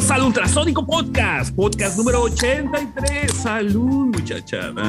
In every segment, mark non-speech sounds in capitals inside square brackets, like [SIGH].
Bienvenidos al Ultrasónico Podcast, podcast número 83. Salud, muchachada.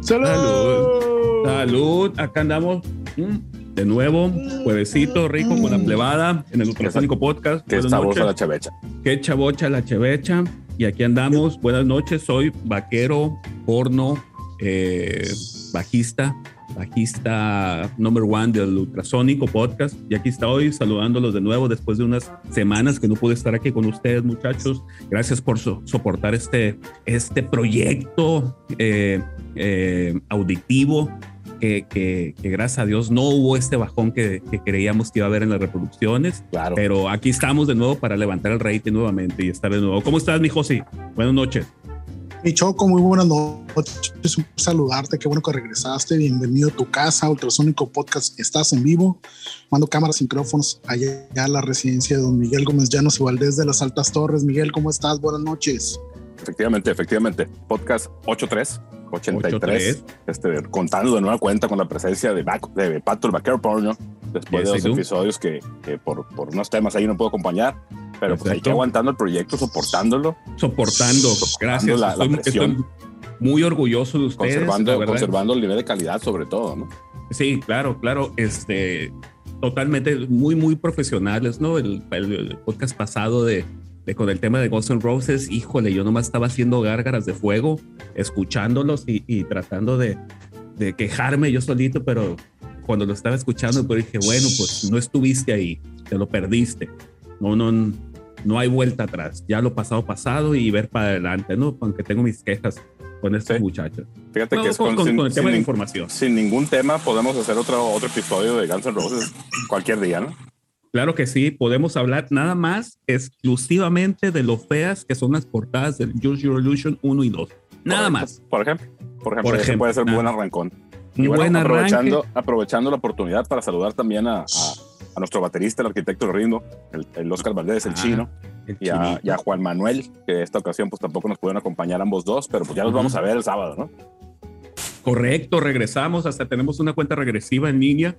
Salud. Salud. Salud. Acá andamos mm, de nuevo, juevesito rico con la plebada en el Ultrasónico Podcast. Que Buenas sabrosa la chavecha. Qué chavocha la chevecha. Y aquí andamos. Buenas noches. Soy vaquero, porno, eh, bajista, bajista number one del Ultrasónico Podcast. Y aquí estoy saludándolos de nuevo después de unas semanas que no pude estar aquí con ustedes, muchachos. Gracias por so- soportar este, este proyecto eh, eh, auditivo. Que, que- que gracias a Dios no hubo este bajón que, que creíamos que iba a haber en las reproducciones. Claro. Pero aquí estamos de nuevo para levantar el rating nuevamente y estar de nuevo. ¿Cómo estás, mi Josi? Buenas noches. Mi Choco, muy buenas noches. Un saludarte. Qué bueno que regresaste. Bienvenido a tu casa, Ultrasónico Podcast. Estás en vivo. Mando cámaras y micrófonos allá a la residencia de don Miguel Gómez Llanos y Valdés de las Altas Torres. Miguel, ¿cómo estás? Buenas noches. Efectivamente, efectivamente. Podcast 83, 83. 83. Este, contando de nueva cuenta con la presencia de, de Pato el Vaquero Porno. Después Yes, de I los do. episodios que, que por, por unos temas ahí no puedo acompañar. Pero pues hay que aguantando el proyecto, soportándolo, Soportando. Soportando Gracias. la- la estoy, presión. estoy muy orgulloso de ustedes. conservando, la conservando el nivel de calidad sobre todo, ¿no? Sí, claro, claro. Este, totalmente muy, muy profesionales, ¿no? El, el- el podcast pasado de, de con el tema de Guns N' Roses, híjole, yo nomás estaba haciendo gárgaras de fuego, escuchándolos y, y tratando de, de quejarme yo solito, pero cuando lo estaba escuchando, pues dije, bueno, pues no estuviste ahí, te lo perdiste. No, no, no hay vuelta atrás. Ya lo pasado, pasado y ver para adelante, ¿no? Aunque tengo mis quejas con estos Sí. muchachos. Fíjate No, que es con, con, sin, con el tema de información. sin ningún tema podemos hacer otro, otro episodio de Guns N' Roses cualquier día, ¿no? Claro que sí, podemos hablar nada más exclusivamente de lo feas que son las portadas del Use Your Illusion 1 y 2. Nada Correcto. más. Por ejemplo, por ejemplo, Por ejemplo, puede ser un buen arrancón. Y bueno, buen arranque. aprovechando, aprovechando la oportunidad para saludar también a, a- a nuestro baterista, el arquitecto del ritmo, el, el Oscar Valdés, el Ah, chino, el y a, y a Juan Manuel, que esta ocasión pues tampoco nos pudieron acompañar ambos dos, pero pues ya los vamos a ver el sábado, ¿no? Correcto, regresamos, hasta tenemos una cuenta regresiva en línea.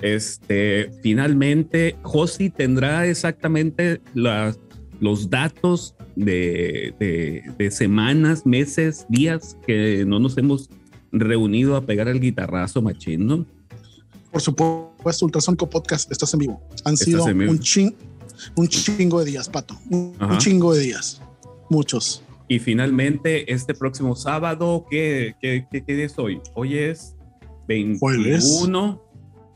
Este, finalmente, Josi tendrá exactamente las, los datos de, de- de semanas, meses, días que no nos hemos reunido a pegar el guitarrazo machín, ¿no? Por supuesto, Ultrasónico Podcast. Estás en vivo. Han Estás sido un, chin- un chingo de días, Pato. Un, chingo de días. Muchos. Y finalmente, este próximo sábado, ¿qué, qué, qué, qué día es hoy? Hoy es 21,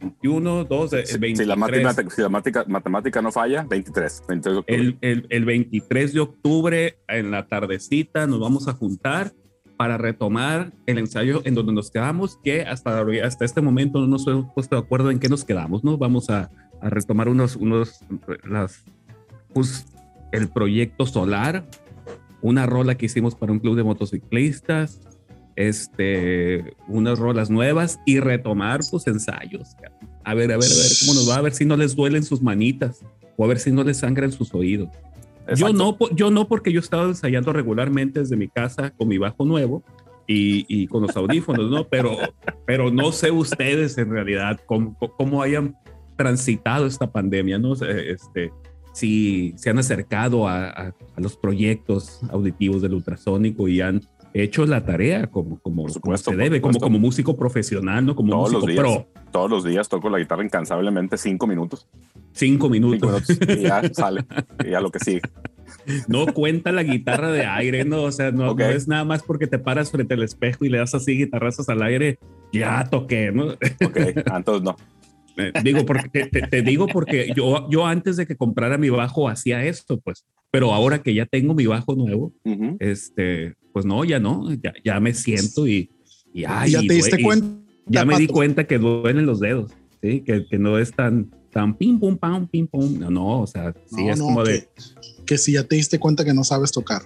21, 2, Si, si 23. la, matemática, si la matemática, matemática no falla, 23, 23 de octubre. el, el, el 23 de octubre, en la tardecita, nos vamos a juntar para retomar el ensayo en donde nos quedamos, que hasta, hasta este momento no nos hemos puesto de acuerdo en qué nos quedamos, ¿no? Vamos a, a retomar unos, unos, las, pues, el proyecto solar, una rola que hicimos para un club de motociclistas, este, unas rolas nuevas y retomar pues ensayos. A ver, a ver, a ver cómo nos va, a ver si no les duelen sus manitas o a ver si no les sangran sus oídos. Yo no, yo no porque yo estaba ensayando regularmente desde mi casa con mi bajo nuevo y, y con los audífonos, ¿no? Pero, pero no sé ustedes en realidad cómo, cómo hayan transitado esta pandemia, ¿no? Eh, Este, si se han acercado a, a- a los proyectos auditivos del ultrasónico y han hecho la tarea como, como, Por supuesto, como se por debe, como, como músico profesional, ¿no? Como Todos los músico días. pro. Todos los días toco la guitarra incansablemente cinco minutos. Cinco minutos. Cinco minutos y ya [LAUGHS] sale. Y ya lo que sigue. No cuenta la guitarra de aire, no, o sea, no, Ok. no es nada más porque te paras frente al espejo y le das así guitarrazos al aire, ya toqué, ¿no? Ok, ah, entonces no. [LAUGHS] Eh, digo, porque te, te- digo porque yo, yo antes de que comprara mi bajo hacía esto, pues, pero ahora que ya tengo mi bajo nuevo, Ujú. este, pues no, ya no, ya, ya me siento y, y, ay, ya te diste y cuenta. ya me di cuenta que duelen los dedos, ¿sí? Que, que no es tan, tan pim, pum, pam, pim, pum, no, no, o sea, sí No, es no, como que, de... que si ya te diste cuenta que no sabes tocar.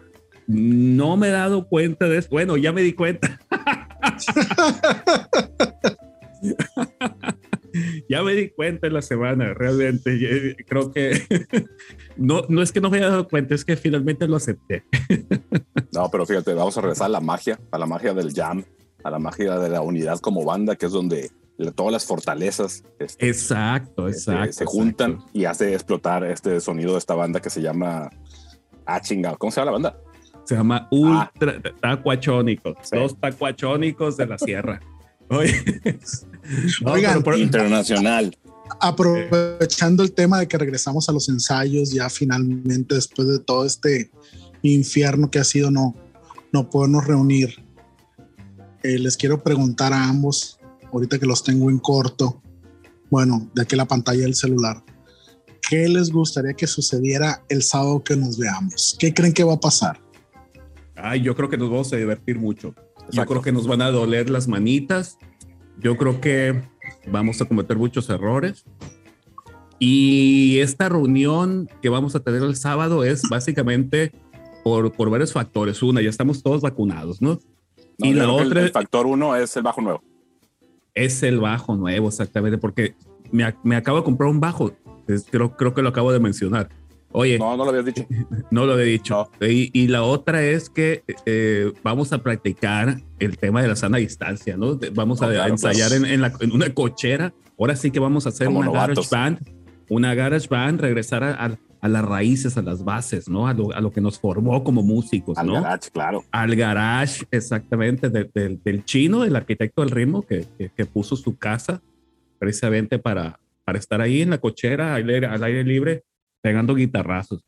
No me he dado cuenta de eso. Bueno, ya me di cuenta. [LAUGHS] [LAUGHS] ya me di cuenta en la semana, realmente. Eh, Creo que [LAUGHS] no, no es que no me haya dado cuenta, es que finalmente lo acepté. [LAUGHS] No, pero fíjate, vamos a regresar a la magia, a la magia del jam, a la magia de la unidad como banda, que es donde todas las fortalezas este, Exacto, este, exacto. se juntan exacto. y hace explotar este sonido de esta banda que se llama Ah, chingado. ¿Cómo se llama la banda? Se llama Ultra Tacuachónicos. Sí. Los tacuachónicos de la sierra. [LAUGHS] Oye. no, Oigan, por... internacional. Aprovechando el tema de que regresamos a los ensayos, ya finalmente después de todo este infierno que ha sido no, no podernos reunir. Eh, les quiero preguntar a ambos, ahorita que los tengo en corto, bueno, de aquí la pantalla del celular, ¿qué les gustaría que sucediera el sábado que nos veamos? ¿Qué creen que va a pasar? Ay, yo creo que nos vamos a divertir mucho. Exacto. Yo creo que nos van a doler las manitas. Yo creo que vamos a cometer muchos errores. Y esta reunión que vamos a tener el sábado es básicamente por, por varios factores. Una, ya estamos todos vacunados, ¿no? no y la otra... El, el factor uno es el bajo nuevo. Es el bajo nuevo, exactamente, porque me, me acabo de comprar un bajo. Creo, creo que lo acabo de mencionar. Oye. No, no lo habías dicho. [LAUGHS] No lo había dicho. No. Y, y, la otra es que eh, vamos a practicar el tema de la sana distancia, ¿no? Vamos no, a, claro, ensayar pues. en, en, la, en, una cochera. Ahora sí que vamos a hacer Como una novatos. garage band. Una garage band, regresar a, a, a, las raíces, a las bases, ¿no? A lo, a lo que nos formó como músicos, Al ¿no? garage, claro. Al garage, exactamente, de, de, del chino, el arquitecto del ritmo que, que, que puso su casa precisamente para, para estar ahí en la cochera, al aire, al aire libre, pegando guitarrazos.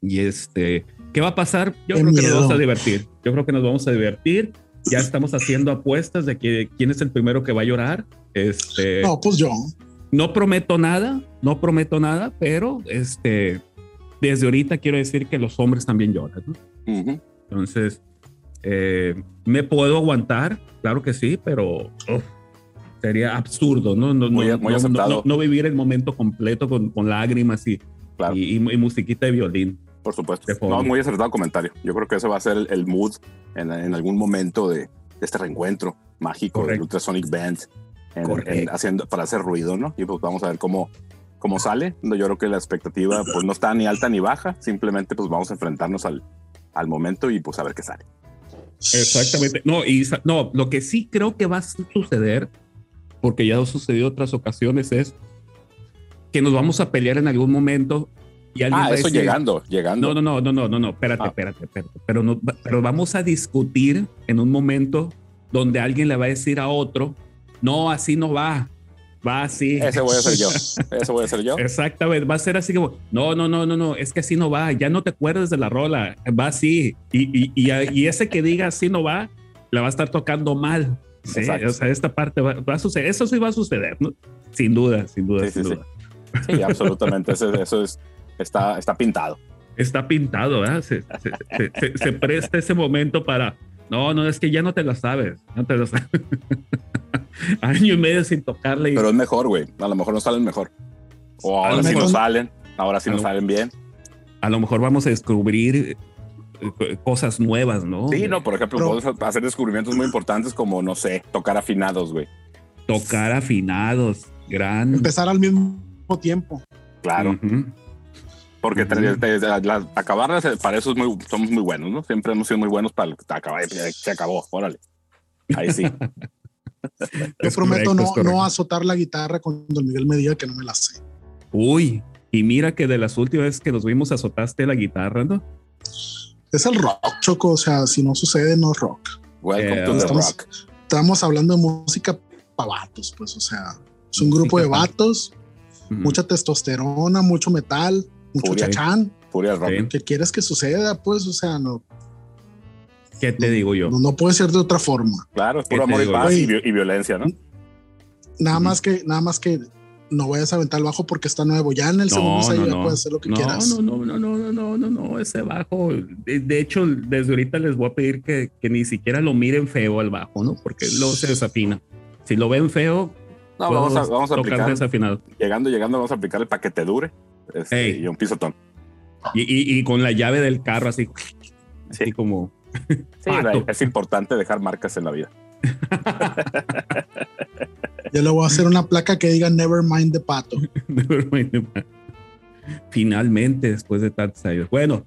Y este, ¿qué va a pasar? Yo Qué creo que miedo. nos vamos a divertir. Yo creo que nos vamos a divertir. Ya estamos haciendo apuestas de que quién es el primero que va a llorar. Este, no, pues yo. No prometo nada, no prometo nada, pero este, desde ahorita quiero decir que los hombres también lloran. ¿no? Uh -huh. Entonces, eh, me puedo aguantar, claro que sí, pero uf, sería absurdo, ¿no? No, muy, no, muy no, aceptado. no, no, vivir el momento completo con, con lágrimas y, claro. y, y, y, musiquita de violín. Por supuesto. No, muy acertado comentario. Yo creo que ese va a ser el, el mood en, en, algún momento de, de este reencuentro mágico Correcto. del Ultrasonic Band en, en, haciendo, para hacer ruido, ¿no? Y pues vamos a ver cómo, cómo sale. Yo creo que la expectativa pues no está ni alta ni baja, simplemente pues vamos a enfrentarnos al, al momento y pues a ver qué sale. Exactamente. No, y no, lo que sí creo que va a suceder, porque ya ha sucedido otras ocasiones, es que nos vamos a pelear en algún momento y alguien ah, va eso a decir, llegando, llegando. No, no, no, no, no, no, no, espérate, ah. espérate, espérate. Pero, no, pero vamos a discutir en un momento donde alguien le va a decir a otro, no, así no va, va así. Ese voy a ser yo, [LAUGHS] ese voy a ser yo. Exactamente, va a ser así como, no, no, no, no, no, es que así no va, ya no te acuerdas de la rola, va así. Y, y, y, y ese que diga así no va, la va a estar tocando mal. Sí, o sea, esta parte va, va, a suceder, eso sí va a suceder, ¿no? Sin duda, sin duda, sí, sin sí, duda. Sí, sí absolutamente, eso, eso es, está, está pintado. Está pintado, ¿verdad? Se, se, se, se, presta ese momento para, no, no, es que ya no te la sabes, no te la sabes. [LAUGHS] Año y medio sin tocarle. Y... Pero es mejor, güey, a lo mejor no salen mejor. O ahora sí no salen, ahora sí no salen bien. A lo mejor vamos a descubrir eh, cosas nuevas, ¿no? Sí, no, por ejemplo, Pero, podemos hacer descubrimientos muy importantes como, no sé, tocar afinados, güey. Tocar afinados, gran. Empezar al mismo tiempo. Claro. Uh -huh. Porque uh -huh. te, te, la, acabarlas, para eso es muy, somos muy buenos, ¿no? Siempre hemos sido muy buenos para acabar. Se acabó, órale. Ahí sí. [LAUGHS] Yo prometo no, no, azotar la guitarra cuando el Miguel me diga que no me la sé. Uy, y mira que de las últimas veces que nos vimos azotaste la guitarra, ¿no? Es el rock, Choco. O sea, si no sucede, no es rock. Welcome to the estamos, rock. Estamos hablando de música para vatos, pues, o sea, es un grupo de [LAUGHS] vatos, mm. mucha testosterona, mucho metal, mucho Furia, chachán. Furia rock. Sí. ¿Qué quieres que suceda? Pues, o sea, no. ¿Qué te no, digo yo? No, no, puede ser de otra forma. Claro, es puro amor y paz y, y, violencia, ¿no? Nada mm. más que, nada más que no vayas a aventar el bajo porque está nuevo. Ya en el segundo no, ensayo no, ya puedes hacer lo que no, quieras. No, no, no, no, no, no, no, ese bajo. De, de, hecho, desde ahorita les voy a pedir que, que, ni siquiera lo miren feo al bajo, ¿no? Porque luego se desafina. Si lo ven feo, no, vamos a, vamos a aplicar. Desafinado. Llegando, llegando, vamos a aplicar el paquete dure este, y un pisotón. Y, y, y, con la llave del carro así, así [LAUGHS] sí. como. Sí, es importante dejar marcas en la vida. [LAUGHS] Yo le voy a hacer una placa que diga Never mind the pato. [LAUGHS] Never mind the pato. Finalmente, después de tantos años. Bueno,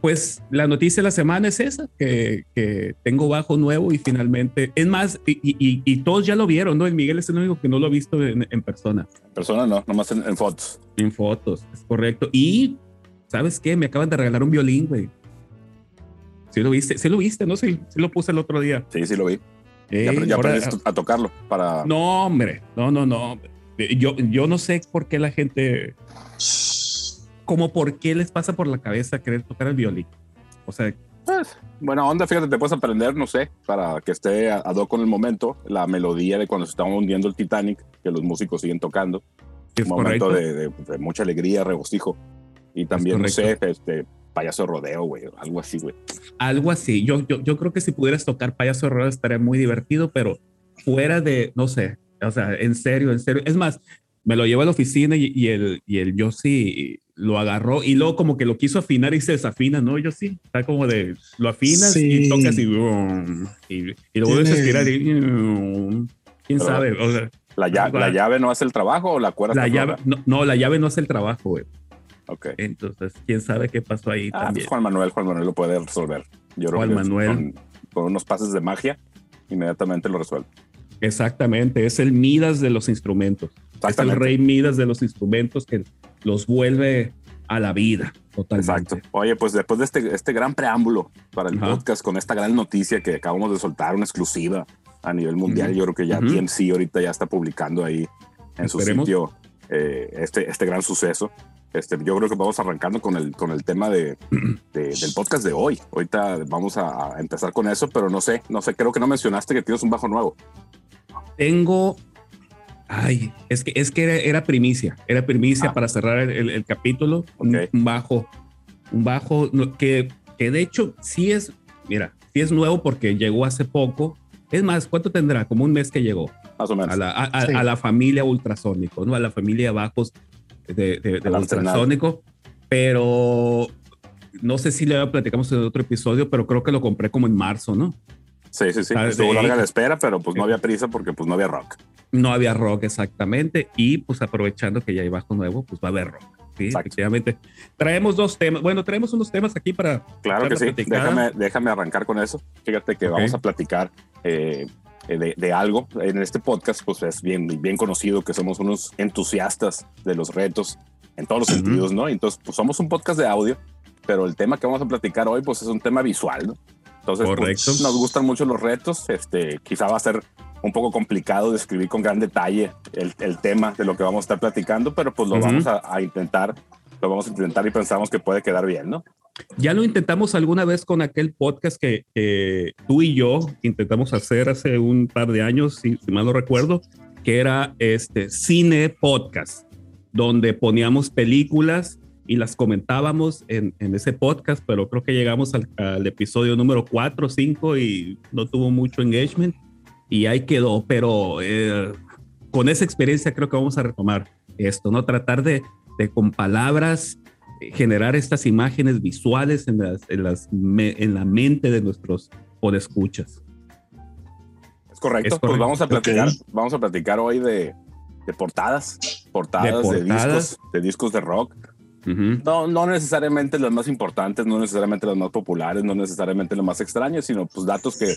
pues la noticia de la semana es esa, que, que tengo bajo nuevo y finalmente, es más, y, y, y, todos ya lo vieron, ¿no? El Miguel es el único que no lo ha visto en, en persona. En persona no, nomás en, en, fotos. En fotos, es correcto. Y ¿sabes qué? Me acaban de regalar un violín, güey. Sí lo viste, sí lo viste, ¿no? Sí, sí lo puse el otro día. Sí, sí lo vi. ya, ya aprendiste a tocarlo para... No, hombre, no, no, no. Yo, yo no sé por qué la gente... Como por qué les pasa por la cabeza querer tocar el violín. O sea... Pues, buena onda, fíjate, te puedes aprender, no sé, para que esté a do con el momento, la melodía de cuando se estaba hundiendo el Titanic, que los músicos siguen tocando. Es un momento de, mucha alegría, regocijo. Y también, no sé, este, payaso rodeo, güey, algo así, güey. Algo así. Yo, yo, yo creo que si pudieras tocar payaso rodeo estaría muy divertido, pero fuera de, no sé, o sea, en serio, en serio. Es más, me lo llevo a la oficina y, el, y el yo sí lo agarró y luego como que lo quiso afinar y se desafina, ¿no? Yo sí, está como de, lo afinas y tocas y, y, y lo vuelves a estirar y, quién sabe, o sea, la, llave, ¿La llave no hace el trabajo o la cuerda? La llave, no, la llave no hace el trabajo, güey. Ok. Entonces, quién sabe qué pasó ahí ah, también. Pues Juan Manuel, Juan Manuel lo puede resolver. Yo Juan Manuel. Con, unos pases de magia, inmediatamente lo resuelve. Exactamente, es el Midas de los instrumentos. Es el rey Midas de los instrumentos que los vuelve a la vida. Totalmente. Exacto. Oye, pues después de este, este gran preámbulo para el podcast, con esta gran noticia que acabamos de soltar, una exclusiva a nivel mundial, yo creo que ya TMC ahorita ya está publicando ahí en su sitio eh, este, este gran suceso. Este, yo creo que vamos arrancando con el, con el tema de, [CLEARS THROAT] del podcast de hoy. Ahorita vamos a, empezar con eso, pero no sé, no sé, creo que no mencionaste que tienes un bajo nuevo. Tengo, ay, es que, es que era, primicia, era primicia ah. para cerrar el, capítulo, un, bajo, un bajo que, que de hecho sí es, mira, sí es nuevo porque llegó hace poco. Es más, ¿cuánto tendrá? Como un mes que llegó. Más o menos. A la, a la familia ultrasónico, ¿no? A la familia bajos de, de, ultrasónico, pero no sé si le platicamos en otro episodio, pero creo que lo compré como en marzo, ¿no? Sí, sí, sí. Estuvo larga la espera, pero pues no había prisa porque pues no había rock. No había rock, exactamente. Y pues aprovechando que ya hay bajo nuevo, pues va a haber rock. Sí, efectivamente. Traemos dos temas. Bueno, traemos unos temas aquí para. Claro que sí. Déjame, déjame arrancar con eso. Fíjate que vamos a platicar eh, de, de, algo. En este podcast, pues es bien, bien conocido que somos unos entusiastas de los retos en todos los sentidos, ¿no? Entonces, pues somos un podcast de audio, pero el tema que vamos a platicar hoy, pues es un tema visual, ¿no? Entonces, pues, nos gustan mucho los retos. Este, quizá va a ser un poco complicado describir con gran detalle el, el, tema de lo que vamos a estar platicando, pero pues lo vamos a, a, intentar, lo vamos a intentar y pensamos que puede quedar bien, ¿no? Ya lo intentamos alguna vez con aquel podcast que, tú y yo intentamos hacer hace un par de años, si, mal no recuerdo, que era este cine podcast, donde poníamos películas y las comentábamos en, ese podcast, pero creo que llegamos al, episodio número 4 o 5 y no tuvo mucho engagement y ahí quedó, pero eh, con esa experiencia creo que vamos a retomar esto, ¿no? Tratar de, de con palabras generar estas imágenes visuales en, las, en, las, en la mente de nuestros podescuchas. Es correcto, pues vamos a platicar, vamos a platicar hoy de, de portadas, portadas de, discos, de discos de rock. No, no necesariamente las más importantes, no necesariamente las más populares, no necesariamente las más extrañas, sino pues datos que,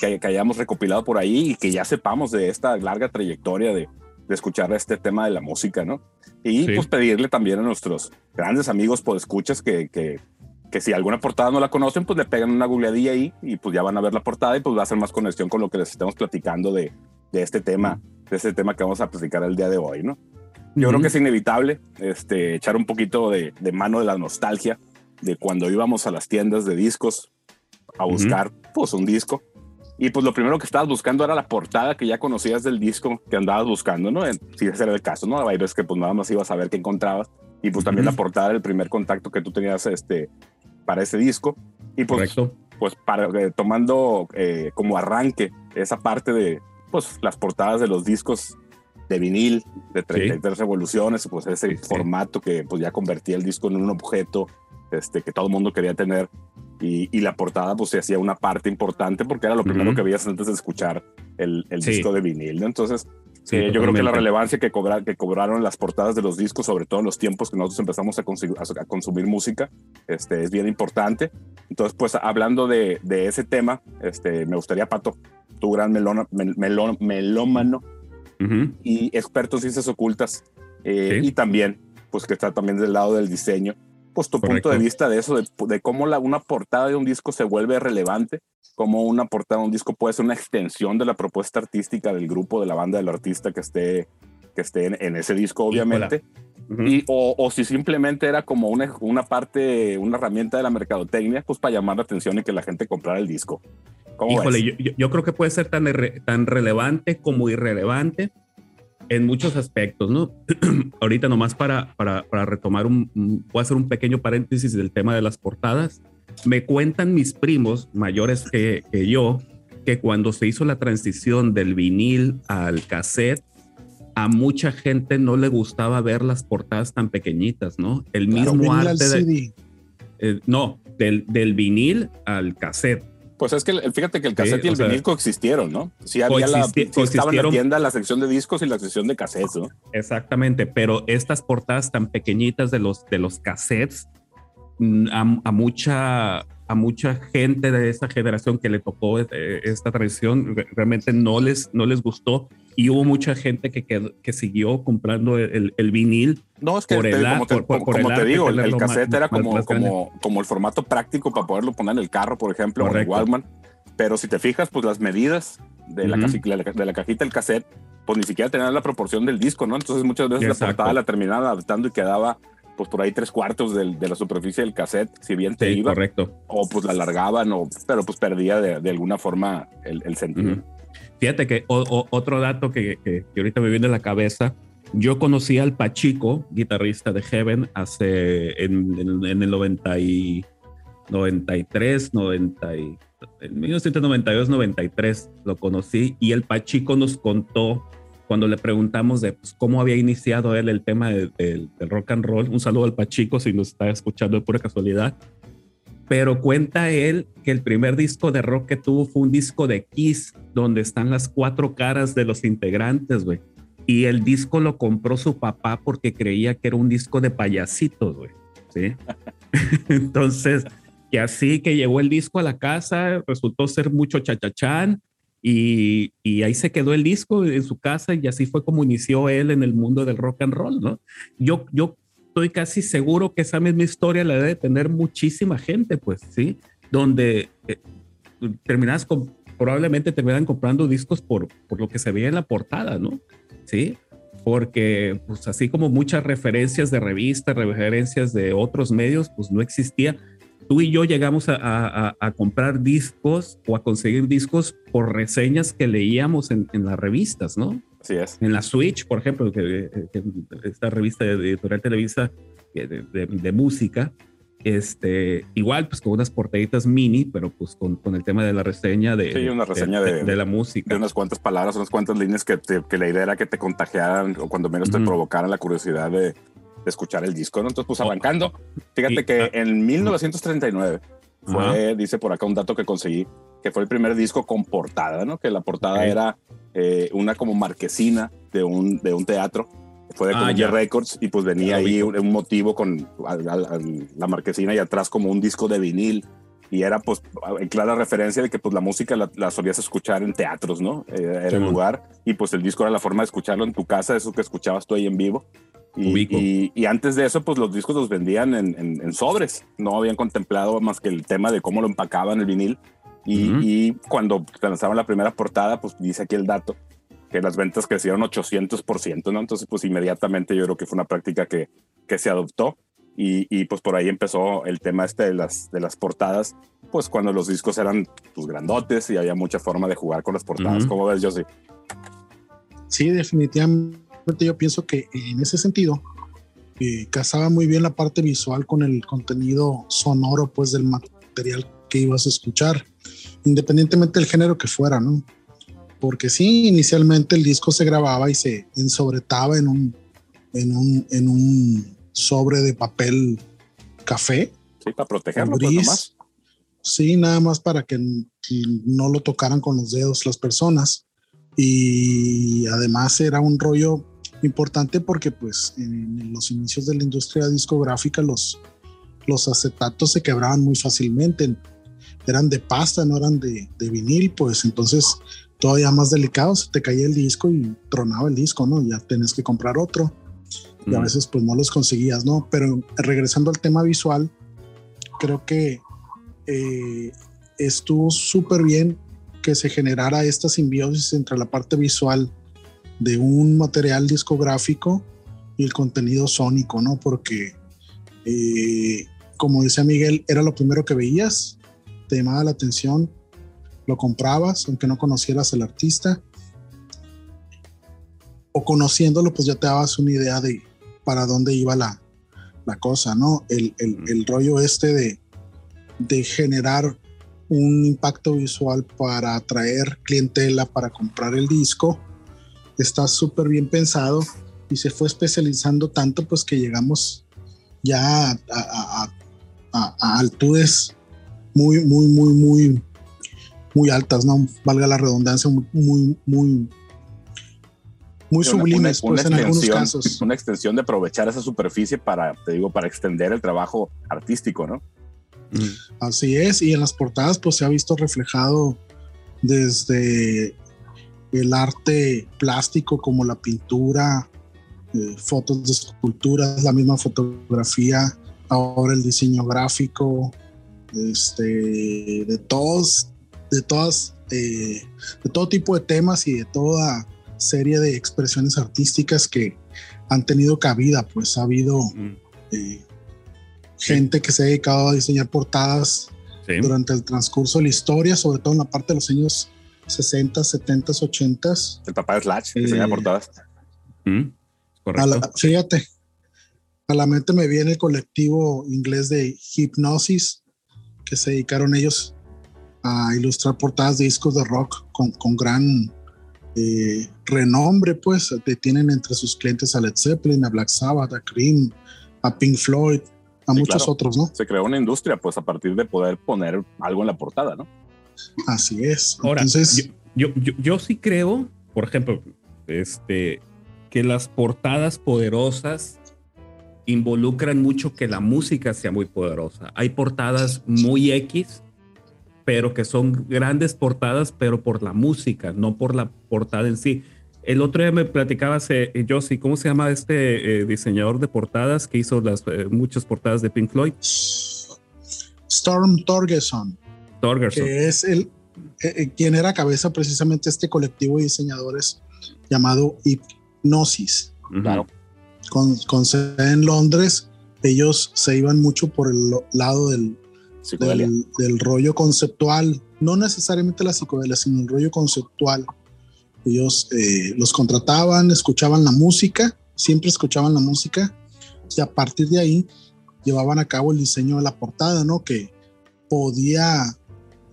que, que hayamos recopilado por ahí y que ya sepamos de esta larga trayectoria de, de escuchar este tema de la música, ¿no? Y pues pedirle también a nuestros grandes amigos por escuchas que, que, que, si alguna portada no la conocen, pues le pegan una googleadilla ahí y pues ya van a ver la portada y pues va a ser más conexión con lo que les estamos platicando de, de este tema, de este tema que vamos a platicar el día de hoy, ¿no? Yo creo que es inevitable este, echar un poquito de, de, mano de la nostalgia de cuando íbamos a las tiendas de discos a buscar pues un disco y pues lo primero que estabas buscando era la portada que ya conocías del disco que andabas buscando, ¿no? Si ese era el caso, ¿no? Hay veces que pues nada más ibas a ver qué encontrabas. Y pues también la portada del primer contacto que tú tenías este, para ese disco. Y pues, pues para, eh, tomando eh, como arranque esa parte de pues las portadas de los discos de vinil de 33 revoluciones, pues ese formato que pues ya convertía el disco en un objeto este, que todo el mundo quería tener. Y, la portada pues se hacía una parte importante porque era lo primero que veías antes de escuchar el, el disco de vinil, ¿no? Entonces, eh, yo creo que la relevancia que, cobra, que cobraron las portadas de los discos, sobre todo en los tiempos que nosotros empezamos a, a, consumir música, este, es bien importante. Entonces, pues hablando de, de ese tema, este, me gustaría, Pato, tu gran melona, melómano y experto en ciencias ocultas, eh, y también, pues que está también del lado del diseño, pues tu punto de vista de eso, de, cómo la, una portada de un disco se vuelve relevante, cómo una portada de un disco puede ser una extensión de la propuesta artística del grupo, de la banda, del artista que esté, que esté en, ese disco, obviamente. Y, o, o, si simplemente era como una, una parte, una herramienta de la mercadotecnia, pues para llamar la atención y que la gente comprara el disco. Híjole, yo, yo, creo que puede ser tan, tan relevante como irrelevante en muchos aspectos, ¿no? [CLEARS THROAT] Ahorita nomás para, para, para retomar un, voy a hacer un pequeño paréntesis del tema de las portadas. Me cuentan mis primos mayores que, que yo que cuando se hizo la transición del vinil al cassette, a mucha gente no le gustaba ver las portadas tan pequeñitas, ¿no? El mismo arte de, eh, no, del, del vinil al cassette. Pues es que fíjate que el cassette y el vinil coexistieron, ¿no? Sí había la, sí estaba en la tienda la sección de discos y la sección de cassettes, ¿no? Exactamente, pero estas portadas tan pequeñitas de los, de los cassettes, mm, a, mucha a mucha gente de esta generación que le tocó eh, esta tradición realmente no les, no les gustó y hubo mucha gente que, que, siguió comprando el, el, vinil. No, es que por el, como te, como te digo, el, cassette era como, como, como el formato práctico para poderlo poner en el carro, por ejemplo, o en el Walkman. Pero si te fijas, pues las medidas de, la, de la cajita del cassette, pues ni siquiera tenían la proporción del disco, ¿no? Entonces muchas veces la portada la terminaban adaptando y quedaba pues por ahí tres cuartos del, de la superficie del cassette, si bien te iba. Correcto. O pues la alargaban, o, pero pues perdía de, de alguna forma el, el sentido. Fíjate que otro dato que, que, ahorita me viene a la cabeza, yo conocí al Pachico, guitarrista de Heaven, hace en, en, el 90 y 93, 90 y, en 1992, 93 lo conocí y el Pachico nos contó cuando le preguntamos de pues, cómo había iniciado él el tema del rock and roll. Un saludo al Pachico si nos está escuchando de pura casualidad pero cuenta él que el primer disco de rock que tuvo fue un disco de Kiss, donde están las cuatro caras de los integrantes, güey. Y el disco lo compró su papá porque creía que era un disco de payasitos, güey. ¿Sí? [LAUGHS] Entonces, que así que llegó el disco a la casa, resultó ser mucho chachachán y, y, ahí se quedó el disco en su casa y así fue como inició él en el mundo del rock and roll, ¿no? Yo, yo estoy casi seguro que esa misma historia la debe tener muchísima gente, pues, ¿sí? Donde eh, terminas con, probablemente terminan comprando discos por, por lo que se veía en la portada, ¿no? Sí, porque pues así como muchas referencias de revistas, referencias de otros medios, pues no existía. Tú y yo llegamos a, a, a comprar discos o a conseguir discos por reseñas que leíamos en, en las revistas, ¿no? En la Switch, por ejemplo, que, esta revista de editorial Televisa de, música, este, igual pues con unas portaditas mini, pero pues con, con el tema de la reseña de, sí, una reseña de, la música. De unas cuantas palabras, unas cuantas líneas que, que la idea era que te contagiaran o cuando menos te provocaran la curiosidad de, escuchar el disco. Entonces, pues arrancando, fíjate que ah, en 1939 fue, dice por acá un dato que conseguí, que fue el primer disco con portada, ¿no? Que la portada era eh, una como marquesina de un, de un teatro. Fue de ah, Columbia Records y pues venía ahí un, motivo con la marquesina y atrás como un disco de vinil y era pues en clara referencia de que pues la música la, solías escuchar en teatros, ¿no? Eh, era el lugar y pues el disco era la forma de escucharlo en tu casa, eso que escuchabas tú ahí en vivo. Y, y, antes de eso, pues los discos los vendían en, en, sobres. No habían contemplado más que el tema de cómo lo empacaban el vinil. Y, cuando lanzaron la primera portada, pues dice aquí el dato, que las ventas crecieron 800%, ¿no? Entonces, pues inmediatamente yo creo que fue una práctica que, que se adoptó. Y, y, pues por ahí empezó el tema este de las, de las portadas, pues cuando los discos eran pues grandotes y había mucha forma de jugar con las portadas. ¿Cómo ves, Josie? Sí, definitivamente yo pienso que en ese sentido eh, casaba muy bien la parte visual con el contenido sonoro pues del material que ibas a escuchar independientemente del género que fuera, ¿no? Porque sí, inicialmente el disco se grababa y se ensobretaba en un, en un, en un sobre de papel café. Sí, para protegerlo, pues, Sí, nada más para que no lo tocaran con los dedos las personas. Y además era un rollo importante porque pues en los inicios de la industria discográfica los, los acetatos se quebraban muy fácilmente eran de pasta, no eran de, de vinil, pues entonces todavía más delicado, se te caía el disco y tronaba el disco, ¿no? Ya tenés que comprar otro. y a veces pues no los conseguías, ¿no? Pero regresando al tema visual, creo que eh, estuvo súper bien que se generara esta simbiosis entre la parte visual de un material discográfico y el contenido sónico, ¿no? Porque, eh, como dice Miguel, era lo primero que veías, te llamaba la atención, lo comprabas, aunque no conocieras al artista, o conociéndolo, pues ya te dabas una idea de para dónde iba la, la cosa, ¿no? El, el, el rollo este de, de generar un impacto visual para atraer clientela para comprar el disco está súper bien pensado y se fue especializando tanto pues que llegamos ya a, a, a, a altudes muy, muy, muy, muy, muy altas, ¿no? Valga la redundancia, muy, muy, muy, sublimes, una, pues en algunos casos. [LAUGHS] Una extensión de aprovechar esa superficie para, te digo, para extender el trabajo artístico, ¿no? Mm. Así es, y en las portadas pues se ha visto reflejado desde el arte plástico como la pintura, eh, fotos de esculturas, la misma fotografía, ahora el diseño gráfico, este, de todos, de todas, eh, de todo tipo de temas y de toda serie de expresiones artísticas que han tenido cabida, pues ha habido mm. eh, gente que se ha dedicado a diseñar portadas sí. durante el transcurso de la historia, sobre todo en la parte de los años 60, 70, 80. El papá de Slash, que eh, diseña portadas. Mm, a la, fíjate, a la mente me viene el colectivo inglés de Hipnosis, que se dedicaron ellos a ilustrar portadas de discos de rock con, con gran eh, renombre, pues tienen entre sus clientes a Led Zeppelin, a Black Sabbath, a Cream, a Pink Floyd, a sí, muchos claro. otros, ¿no? Se creó una industria, pues, a partir de poder poner algo en la portada, ¿no? Así es. Ahora, Entonces, yo, yo, yo, yo sí creo, por ejemplo, este, que las portadas poderosas involucran mucho que la música sea muy poderosa. Hay portadas muy X pero que son grandes portadas, pero por la música, no por la portada en sí. El otro día me platicabas, eh, Josie, ¿cómo se llama este eh, diseñador de portadas que hizo las eh, muchas portadas de Pink Floyd? Storm Torgerson. Torgerson. Que es el, eh, quien era cabeza precisamente este colectivo de diseñadores llamado Hipnosis. Claro. Con, con sede en Londres, ellos se iban mucho por el lado del, del, del, rollo conceptual, no necesariamente la psicodelia, sino el rollo conceptual. Ellos eh, los contrataban, escuchaban la música, siempre escuchaban la música, y a partir de ahí llevaban a cabo el diseño de la portada, ¿no? Que podía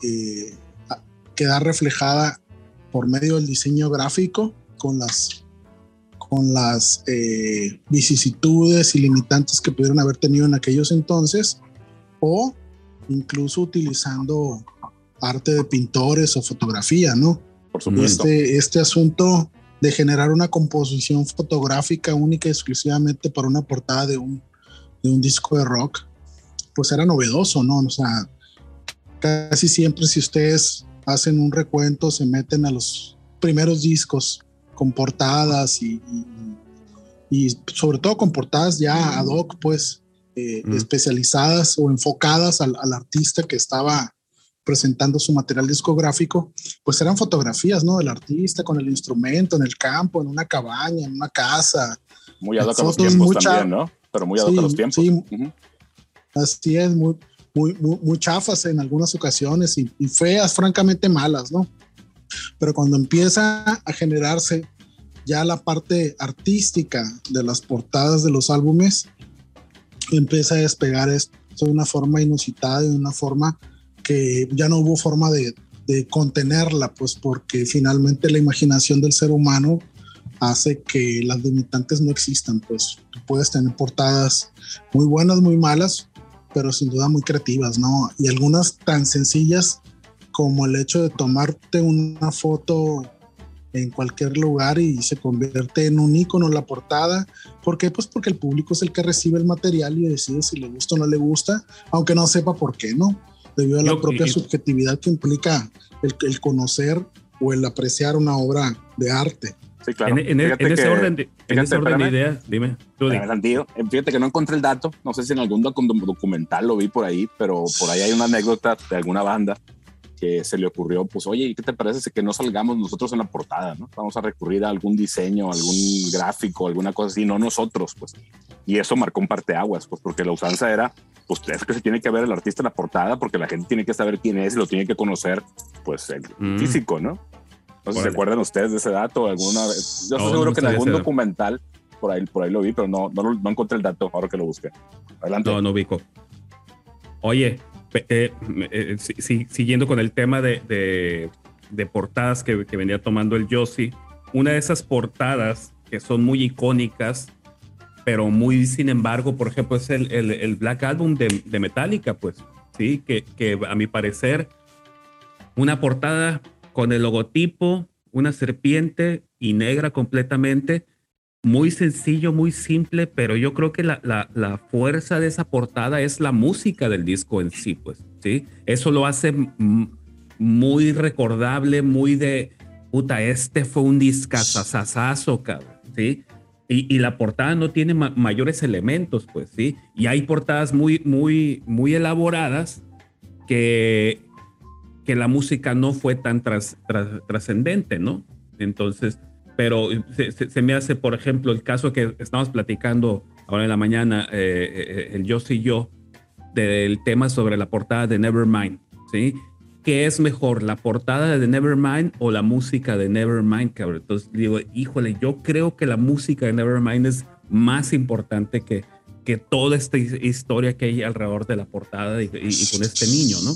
eh, quedar reflejada por medio del diseño gráfico con las con las eh, vicisitudes y limitantes que pudieron haber tenido en aquellos entonces, o incluso utilizando arte de pintores o fotografía, ¿no? Por supuesto. Este, este asunto de generar una composición fotográfica única y exclusivamente para una portada de un, de un disco de rock, pues era novedoso, ¿no? O sea, casi siempre si ustedes hacen un recuento, se meten a los primeros discos con portadas y, y, y sobre todo con portadas ya ad hoc, pues, eh, mm. especializadas o enfocadas al, al, artista que estaba presentando su material discográfico, pues eran fotografías, ¿no? Del artista con el instrumento, en el campo, en una cabaña, en una casa. Muy ad hoc a los tiempos mucha, también, ¿no? Pero muy ad hoc sí, a los tiempos. Sí, uh -huh. Así es, muy, muy, muy, chafas en algunas ocasiones y, y feas, francamente malas, ¿no? Pero cuando empieza a generarse ya la parte artística de las portadas de los álbumes, empieza a despegar esto de una forma inusitada, de una forma que ya no hubo forma de, de, contenerla, pues porque finalmente la imaginación del ser humano hace que las limitantes no existan, pues tú puedes tener portadas muy buenas, muy malas, pero sin duda muy creativas, ¿no? Y algunas tan sencillas como el hecho de tomarte una foto en cualquier lugar y se convierte en un icono en la portada. ¿Por qué? Pues porque el público es el que recibe el material y decide si le gusta o no le gusta, aunque no sepa por qué, ¿no? Debido a la Yo, propia y, subjetividad que implica el, el, conocer o el apreciar una obra de arte. Sí, claro. En, e, ese orden de, en ese orden de ideas, dime. Eh, fíjate que no encontré el dato, no sé si en algún documental lo vi por ahí, pero por ahí hay una anécdota de alguna banda que se le ocurrió, pues, oye, ¿y qué te parece que no salgamos nosotros en la portada, no? Vamos a recurrir a algún diseño, algún gráfico, alguna cosa así, no nosotros, pues. Y eso marcó un parteaguas, pues, porque la usanza era, pues, es que se tiene que ver el artista en la portada, porque la gente tiene que saber quién es y lo tiene que conocer, pues, el mm. físico, ¿no? No sé si se acuerdan ustedes de ese dato alguna vez. Yo estoy seguro que en algún documental por ahí, por ahí lo vi, pero no, no, no encontré el dato ahora que lo busqué. Adelante. No, no ubico. Oye, eh, eh, siguiendo con el tema de, de, portadas que, que, venía tomando el Yossi, una de esas portadas que son muy icónicas, pero muy, sin embargo, por ejemplo, es el, el, el Black Album de, de, Metallica, pues, sí, que, que a mi parecer, una portada con el logotipo, una serpiente y negra completamente, muy sencillo, muy simple, pero yo creo que la, la, la, fuerza de esa portada es la música del disco en sí, pues, ¿sí? Eso lo hace muy recordable, muy de, puta, este fue un discazazazazo, cabrón, ¿sí? Y, y, la portada no tiene mayores elementos, pues, ¿sí? Y hay portadas muy, muy, muy elaboradas que, que la música no fue tan trascendente, ¿no? Entonces, pero se, me hace, por ejemplo, el caso que estamos platicando ahora en la mañana, eh, eh, el yo y yo, del tema sobre la portada de Nevermind, ¿sí? ¿Qué es mejor, la portada de Nevermind o la música de Nevermind, cabrón? Entonces digo, híjole, yo creo que la música de Nevermind es más importante que, que toda esta historia que hay alrededor de la portada y con este niño, ¿no?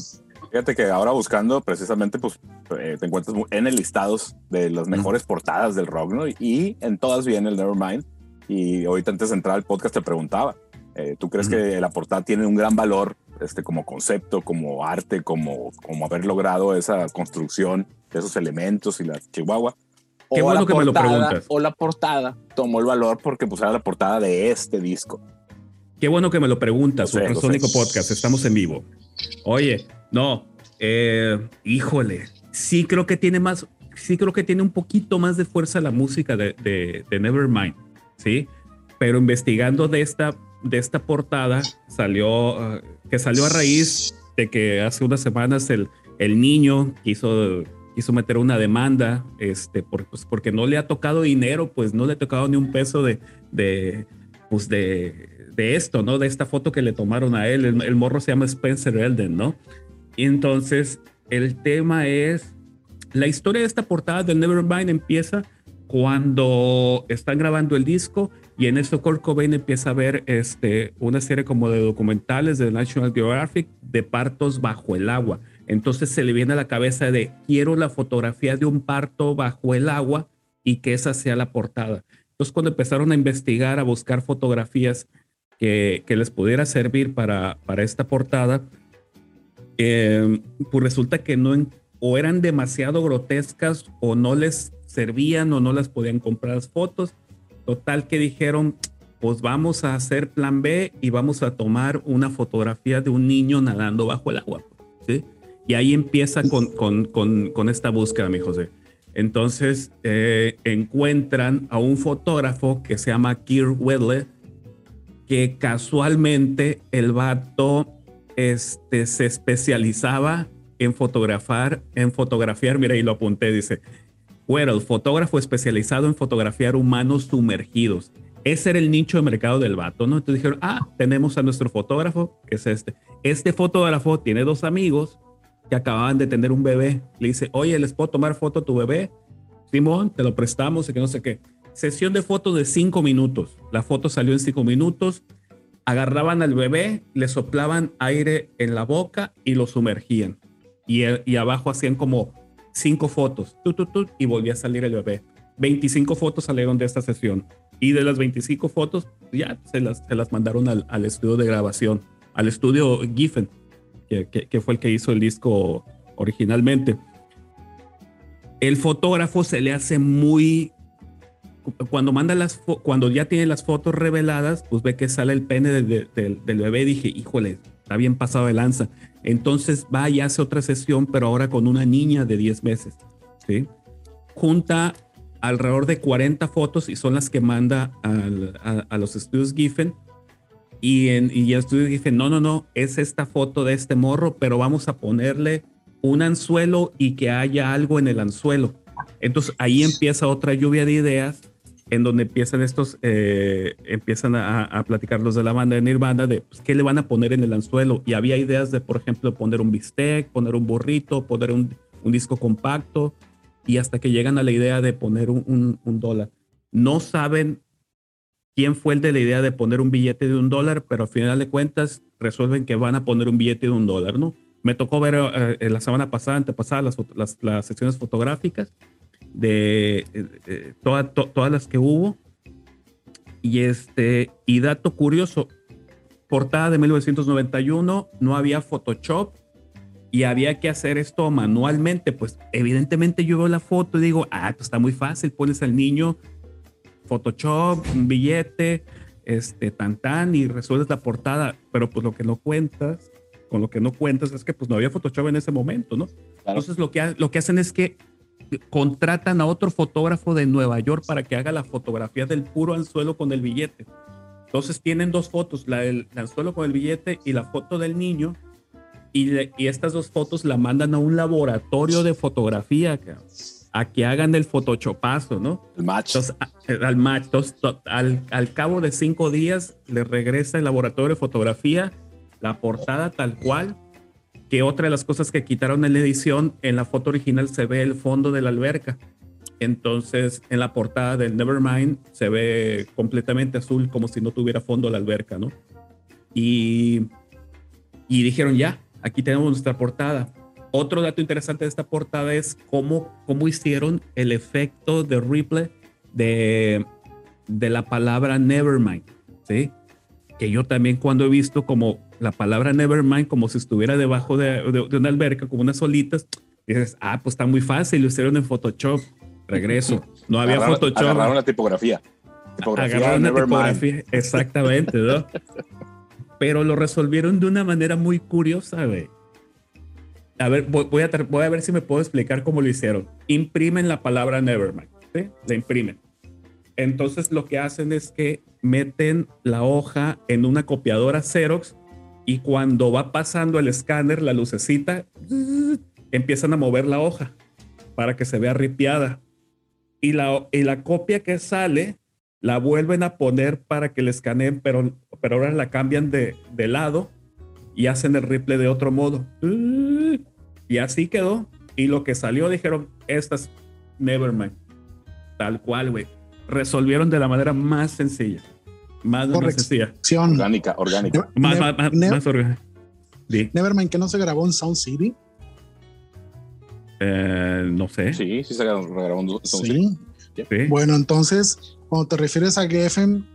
Fíjate que ahora buscando precisamente, pues eh, te encuentras en el listados de las mejores portadas del rock, ¿no? Y en todas viene el Nevermind. Y ahorita antes de entrar al podcast te preguntaba, eh, ¿tú crees que la portada tiene un gran valor este, como concepto, como arte, como, como haber logrado esa construcción de esos elementos y la chihuahua? Qué bueno que me lo preguntas. O la portada tomó el valor porque pues era la portada de este disco. Qué bueno que me lo preguntas, Ultrasónico Podcast, estamos en vivo. Oye, no, eh, híjole, sí creo que tiene más, sí creo que tiene un poquito más de fuerza la música de, Nevermind, ¿sí? Pero investigando de esta, de esta portada, salió, ah, que salió a raíz de que hace unas semanas el, el niño quiso, quiso meter una demanda, este, pues porque no le ha tocado dinero, pues no le ha tocado ni un peso de, de, pues de, de esto, ¿no? De esta foto que le tomaron a él. El, el morro se llama Spencer Elden, ¿no? Y entonces el tema es, la historia de esta portada del Nevermind empieza cuando están grabando el disco y en eso Kurt Cobain empieza a ver este, una serie como de documentales de National Geographic de partos bajo el agua. Entonces se le viene a la cabeza de quiero la fotografía de un parto bajo el agua y que esa sea la portada. Entonces cuando empezaron a investigar, a buscar fotografías que, les pudiera servir para, para esta portada, eh, pues resulta que no o eran demasiado grotescas o no les servían o no las podían comprar las fotos. Total que dijeron, pues vamos a hacer plan B y vamos a tomar una fotografía de un niño nadando bajo el agua. ¿sí? Y ahí empieza con, con, con, con esta búsqueda, mi José. Entonces eh, encuentran a un fotógrafo que se llama Kirk Wedle, que casualmente el vato este, se especializaba en fotografar, en fotografiar, mira, y lo apunté, dice, el fotógrafo especializado en fotografiar humanos sumergidos. Ese era el nicho de mercado del vato, ¿no? Entonces dijeron, ah, tenemos a nuestro fotógrafo, que es este. Este fotógrafo tiene dos amigos que acababan de tener un bebé. Le dice, oye, ¿les puedo tomar foto a tu bebé? Simón, te lo prestamos y que no sé qué. Sesión de fotos de cinco minutos. La foto salió en cinco minutos agarraban al bebé, le soplaban aire en la boca y lo sumergían. Y, y abajo hacían como cinco fotos, y volvía a salir el bebé. 25 fotos salieron de esta sesión. Y de las 25 fotos, ya se las, se las mandaron al, estudio de grabación, al estudio Giffen, que, fue el que hizo el disco originalmente. El fotógrafo se le hace muy cuando manda las cuando ya tiene las fotos reveladas, pues ve que sale el pene del, del, bebé. Dije, híjole, está bien pasado de lanza. Entonces va y hace otra sesión, pero ahora con una niña de 10 meses. ¿sí? Junta alrededor de 40 fotos y son las que manda a, los estudios Giffen. Y en y el estudio Giffen, no, no, no, es esta foto de este morro, pero vamos a ponerle un anzuelo y que haya algo en el anzuelo. Entonces ahí empieza otra lluvia de ideas en donde empiezan estos, eh, empiezan a, platicar los de la banda de Nirvana de pues, qué le van a poner en el anzuelo. Y había ideas de, por ejemplo, poner un bistec, poner un burrito, poner un, un disco compacto, y hasta que llegan a la idea de poner un, un, dólar. No saben quién fue el de la idea de poner un billete de un dólar, pero al final de cuentas resuelven que van a poner un billete de un dólar, ¿no? Me tocó ver eh, la semana pasada, antepasada, las, las, las secciones fotográficas de eh, todas las que hubo. Y este, y dato curioso, portada de 1991, no había Photoshop y había que hacer esto manualmente. Pues evidentemente yo veo la foto y digo, ah, pues está muy fácil, pones al niño Photoshop, un billete, este, tan tan y resuelves la portada, pero pues lo que no cuentas, con lo que no cuentas es que pues no había Photoshop en ese momento, ¿no? Entonces lo que, lo que hacen es que contratan a otro fotógrafo de Nueva York para que haga la fotografía del puro anzuelo con el billete. Entonces tienen dos fotos, la del anzuelo con el billete y la foto del niño. Y, y estas dos fotos la mandan a un laboratorio de fotografía a que hagan el photoshopazo, ¿no? El match. al match. al, al cabo de cinco días le regresa el laboratorio de fotografía la portada tal cual que otra de las cosas que quitaron en la edición, en la foto original se ve el fondo de la alberca. Entonces, en la portada del Nevermind se ve completamente azul, como si no tuviera fondo la alberca, ¿no? Y, y dijeron, ya, aquí tenemos nuestra portada. Otro dato interesante de esta portada es cómo, cómo hicieron el efecto de Ripley de, de la palabra Nevermind, ¿sí? Que yo también cuando he visto como la palabra Nevermind como si estuviera debajo de, una alberca, como unas solitas. Dices, ah, pues está muy fácil, lo hicieron en Photoshop. Regreso. No había Photoshop. Agarraron la tipografía. tipografía agarraron la tipografía, exactamente, ¿no? Pero lo resolvieron de una manera muy curiosa, güey. A ver, voy a, voy a ver si me puedo explicar cómo lo hicieron. Imprimen la palabra Nevermind, ¿sí? La imprimen. Entonces lo que hacen es que meten la hoja en una copiadora Xerox y cuando va pasando el escáner, la lucecita, empiezan a mover la hoja para que se vea ripiada. Y la, y la copia que sale, la vuelven a poner para que le escaneen, pero, pero ahora la cambian de, de lado y hacen el ripple de otro modo. Y así quedó. Y lo que salió dijeron, estas Nevermind. Tal cual, güey. Resolvieron de la manera más sencilla. Más, sencilla. Orgánica, orgánica. más, más, más, orgánica. Nevermind, que no se grabó en Sound City. Eh, no sé. Sí, sí se grabó en Sound City. Sí. Bueno, entonces, cuando te refieres a Geffen,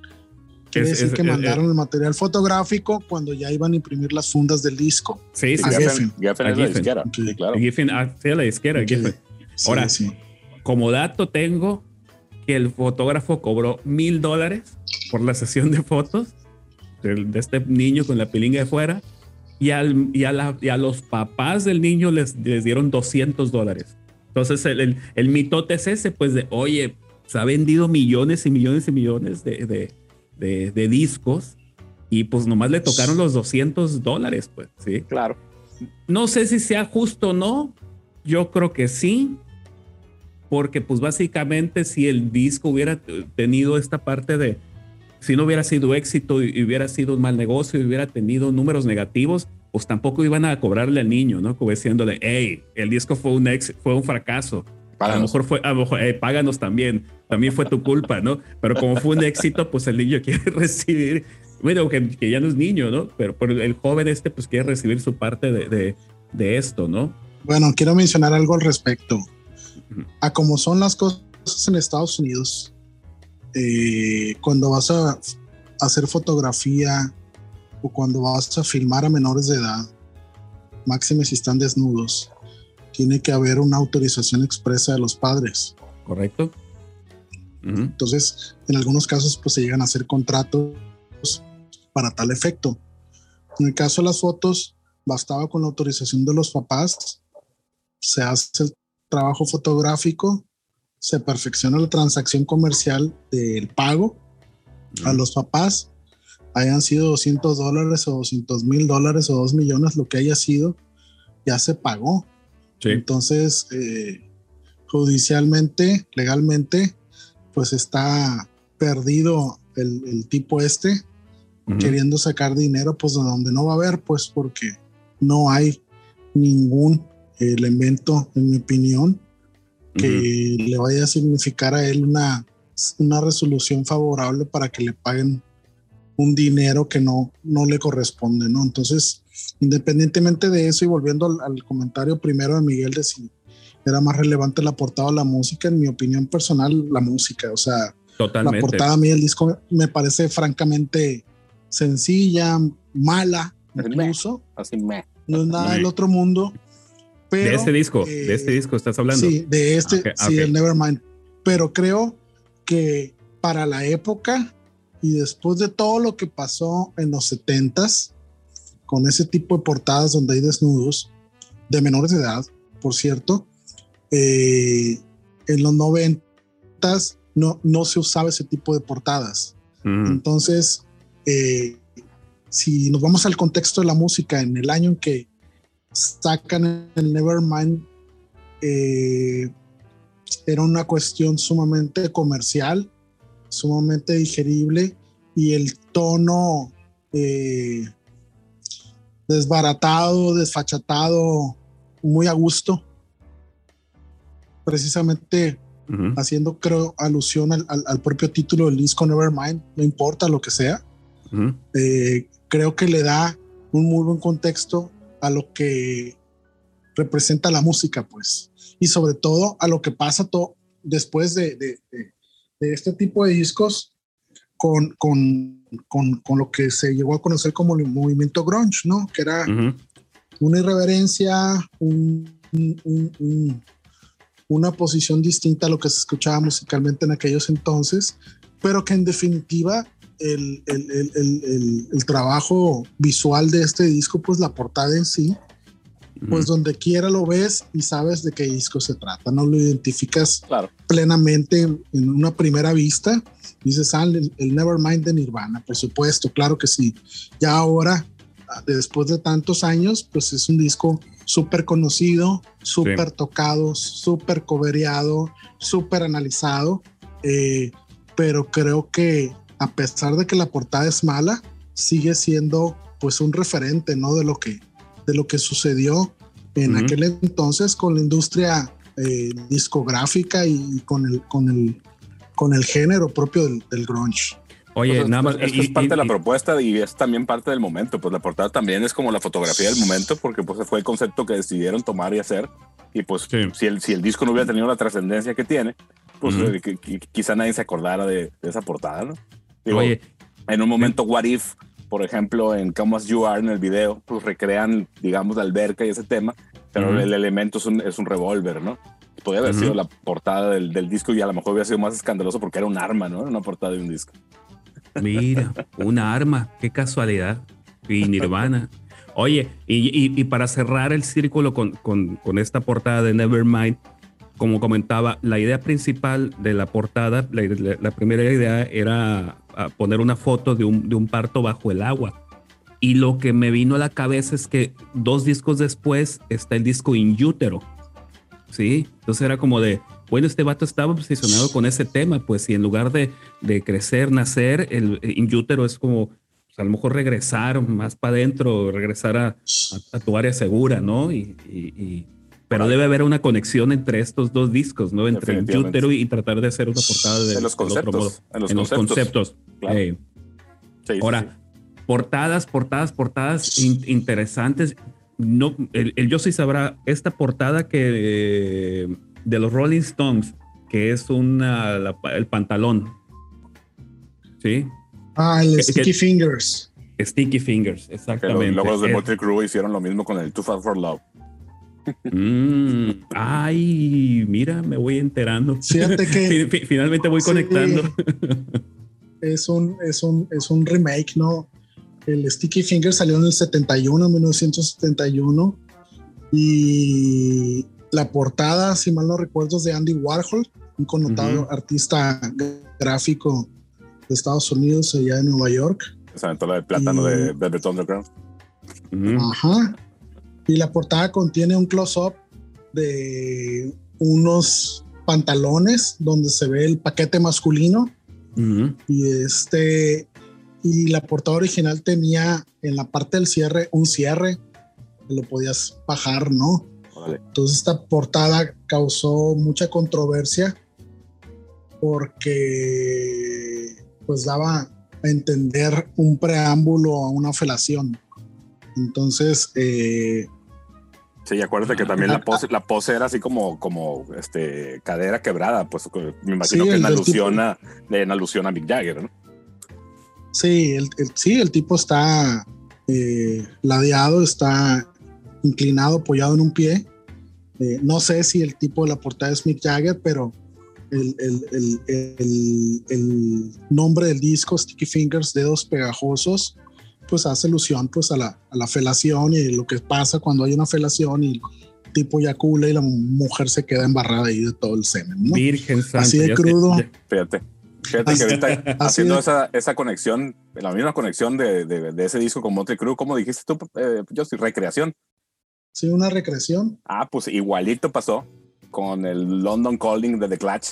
quiere decir que mandaron el material fotográfico cuando ya iban a imprimir las fundas del disco. Sí, sí. A Geffen. Geffen es la disquera. Sí, claro. Geffen, ah, sí, la disquera. Geffen. Ahora, como dato tengo que el fotógrafo cobró mil dólares por la sesión de fotos de, este niño con la pilinga de fuera y, al, y, a la, y, a los papás del niño les, les dieron 200 dólares. Entonces el, el, mitote es ese, pues de, oye, se ha vendido millones y millones y millones de, de, de, discos y pues nomás le tocaron los 200 dólares, pues, ¿sí? Claro. No sé si sea justo o no, yo creo que sí, porque pues básicamente si el disco hubiera tenido esta parte de, si no hubiera sido éxito y hubiera sido un mal negocio y hubiera tenido números negativos, pues tampoco iban a cobrarle al niño, ¿no? Como diciéndole, hey, el disco fue un, ex, fue un fracaso. A lo mejor fue, a lo mejor, páganos también, también fue tu culpa, ¿no? Pero como fue un éxito, pues el niño [LAUGHS] quiere recibir, bueno, que, que ya no es niño, ¿no? Pero, el joven este, pues quiere recibir su parte de, de, de esto, ¿no? Bueno, quiero mencionar algo al respecto a como son las cosas en Estados Unidos, eh, cuando vas a hacer fotografía o cuando vas a filmar a menores de edad, máxime si están desnudos, tiene que haber una autorización expresa de los padres. Correcto. Entonces, en algunos casos, pues se llegan a hacer contratos para tal efecto. En el caso de las fotos, bastaba con la autorización de los papás, se hace el trabajo fotográfico se perfecciona la transacción comercial del pago a los papás, hayan sido 200 dólares o 200 mil dólares o 2 millones, lo que haya sido, ya se pagó. Entonces, eh, judicialmente, legalmente, pues está perdido el, tipo este, queriendo sacar dinero, pues de donde no va a haber, pues porque no hay ningún elemento, en mi opinión, que le vaya a significar a él una, una resolución favorable para que le paguen un dinero que no, no le corresponde, ¿no? Entonces, independientemente de eso y volviendo al, comentario primero de Miguel de si era más relevante la portada o la música, en mi opinión personal, la música, o sea, la portada a mí del disco me parece francamente sencilla, mala, incluso. Así me. No es nada del otro mundo. Pero, de este disco, de este eh, disco estás hablando. Sí, de este, sí, del Nevermind. Pero creo que para la época y después de todo lo que pasó en los 70s, con ese tipo de portadas donde hay desnudos de menores de edad, por cierto, eh, en los 90s no, no se usaba ese tipo de portadas. Entonces, eh, si nos vamos al contexto de la música, en el año en que sacan el Nevermind, eh, era una cuestión sumamente comercial, sumamente digerible y el tono eh, desbaratado, desfachatado, muy a gusto. Precisamente haciendo, creo, alusión al, propio título del disco Nevermind, no importa lo que sea. Eh, creo que le da un muy buen contexto a lo que representa la música, pues, y sobre todo a lo que pasa todo después de, de, este tipo de discos con, con, con, con, lo que se llegó a conocer como el movimiento grunge, ¿no? Que era una irreverencia, un, una posición distinta a lo que se escuchaba musicalmente en aquellos entonces, pero que en definitiva el, el, el, el, trabajo visual de este disco, pues la portada en sí, pues donde quiera lo ves y sabes de qué disco se trata, no lo identificas plenamente en una primera vista. Dices, ah, el, Nevermind de Nirvana, por supuesto, claro que sí. Ya ahora, después de tantos años, pues es un disco súper conocido, súper tocado, súper cobereado, súper analizado, eh, pero creo que a pesar de que la portada es mala, sigue siendo pues un referente, ¿no? De lo que, de lo que sucedió en aquel entonces con la industria eh, discográfica y con el, con el, con el género propio del, grunge. Oye, nada más. Esto es parte de la propuesta y es también parte del momento. Pues la portada también es como la fotografía del momento, porque pues fue el concepto que decidieron tomar y hacer. Y pues si, el, si el disco no hubiera tenido la trascendencia que tiene, pues eh, quizá nadie se acordara de, esa portada, ¿no? Oye, en un momento, What If, por ejemplo, en Come As You Are en el video, pues recrean, digamos, la alberca y ese tema, pero el elemento es un, es un revólver, ¿no? Podría haber sido la portada del, del, disco y a lo mejor hubiera sido más escandaloso porque era un arma, ¿no? Una portada de un disco. Mira, [LAUGHS] una arma, qué casualidad. Y Nirvana. Oye, y, y, para cerrar el círculo con, con, con esta portada de Nevermind, como comentaba, la idea principal de la portada, la, primera idea era ah, poner una foto de un, de un, parto bajo el agua. Y lo que me vino a la cabeza es que dos discos después está el disco In Utero. ¿Sí? Entonces era como de, bueno, este vato estaba obsesionado con ese tema, pues si en lugar de, de crecer, nacer, el In Utero es como, pues, a lo mejor regresar más para adentro, regresar a, a, tu área segura, ¿no? y, y pero debe haber una conexión entre estos dos discos, ¿no? Entre el y tratar de hacer una portada de, los conceptos, otro modo. En los conceptos. Ahora, portadas, portadas, portadas interesantes. No, el, el sí sabrá esta portada que de los Rolling Stones, que es una, el pantalón. ¿Sí? Ah, el Sticky Fingers. Sticky Fingers, exactamente. Luego los de Motley Crue hicieron lo mismo con el Too Fast for Love. Mm, ay, mira, me voy enterando. Fíjate que [LAUGHS] finalmente voy conectando. Es un, es, un, es un remake, ¿no? El Sticky Finger salió en el 71, 1971. Y la portada, si mal no recuerdo, es de Andy Warhol. un connotado artista gráfico de Estados Unidos, allá en Nueva York. Se aventó la de plátano de Velvet Underground. Ajá. Y la portada contiene un close-up de unos pantalones donde se ve el paquete masculino. Y este y la portada original tenía en la parte del cierre un cierre que lo podías bajar, ¿no? Entonces esta portada causó mucha controversia porque pues daba a entender un preámbulo a una felación. Entonces, eh, Sí, acuérdate que también la pose, [LAUGHS] la pose era así como, como este, cadera quebrada, pues me imagino que en alusión, a, en alusión a Mick Jagger, ¿no? Sí, el, sí, el tipo está eh, ladeado, está inclinado, apoyado en un pie. Eh, no sé si el tipo de la portada es Mick Jagger, pero el, el, el, nombre del disco, Sticky Fingers, Dedos Pegajosos, pues hace alusión pues a la, a la, felación y lo que pasa cuando hay una felación y tipo eyacula y la mujer se queda embarrada ahí de todo el semen. ¿no? Virgen Santa. Así de crudo. fíjate. Fíjate que ahorita haciendo esa, esa conexión, la misma conexión de, de, de ese disco con Motley Crue, ¿cómo dijiste tú, eh, yo soy recreación? Sí, una recreación. Ah, pues igualito pasó con el London Calling de The Clash,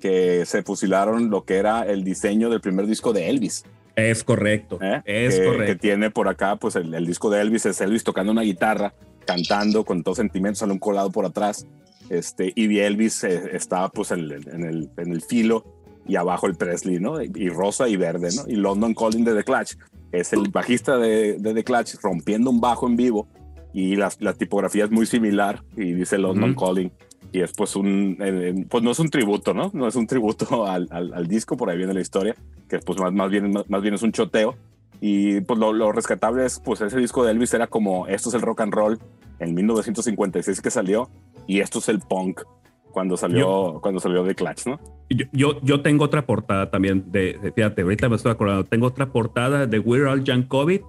que se fusilaron lo que era el diseño del primer disco de Elvis. Es correcto. ¿Eh? Es que, correcto. Que tiene por acá, pues el, el, disco de Elvis es Elvis tocando una guitarra, cantando con todos sentimientos, sale un colado por atrás. Este, y Elvis eh, estaba pues en, en, el, en el filo y abajo el Presley, ¿no? Y, y, rosa y verde, ¿no? Y London Calling de The Clash es el bajista de, de The Clash rompiendo un bajo en vivo y la, la tipografía es muy similar y dice London uh -huh. Calling y es pues un, eh, pues no es un tributo, ¿no? No es un tributo [LAUGHS] al, al, al disco, por ahí viene la historia, que pues más, más, bien, más, más bien es un choteo. Y pues lo, lo, rescatable es, pues ese disco de Elvis era como, esto es el rock and roll en 1956 que salió, y esto es el punk cuando salió, yo, cuando salió The Clash, ¿no? Yo, yo, yo, tengo otra portada también de, de, fíjate, ahorita me estoy acordando, tengo otra portada de We're All Jankovic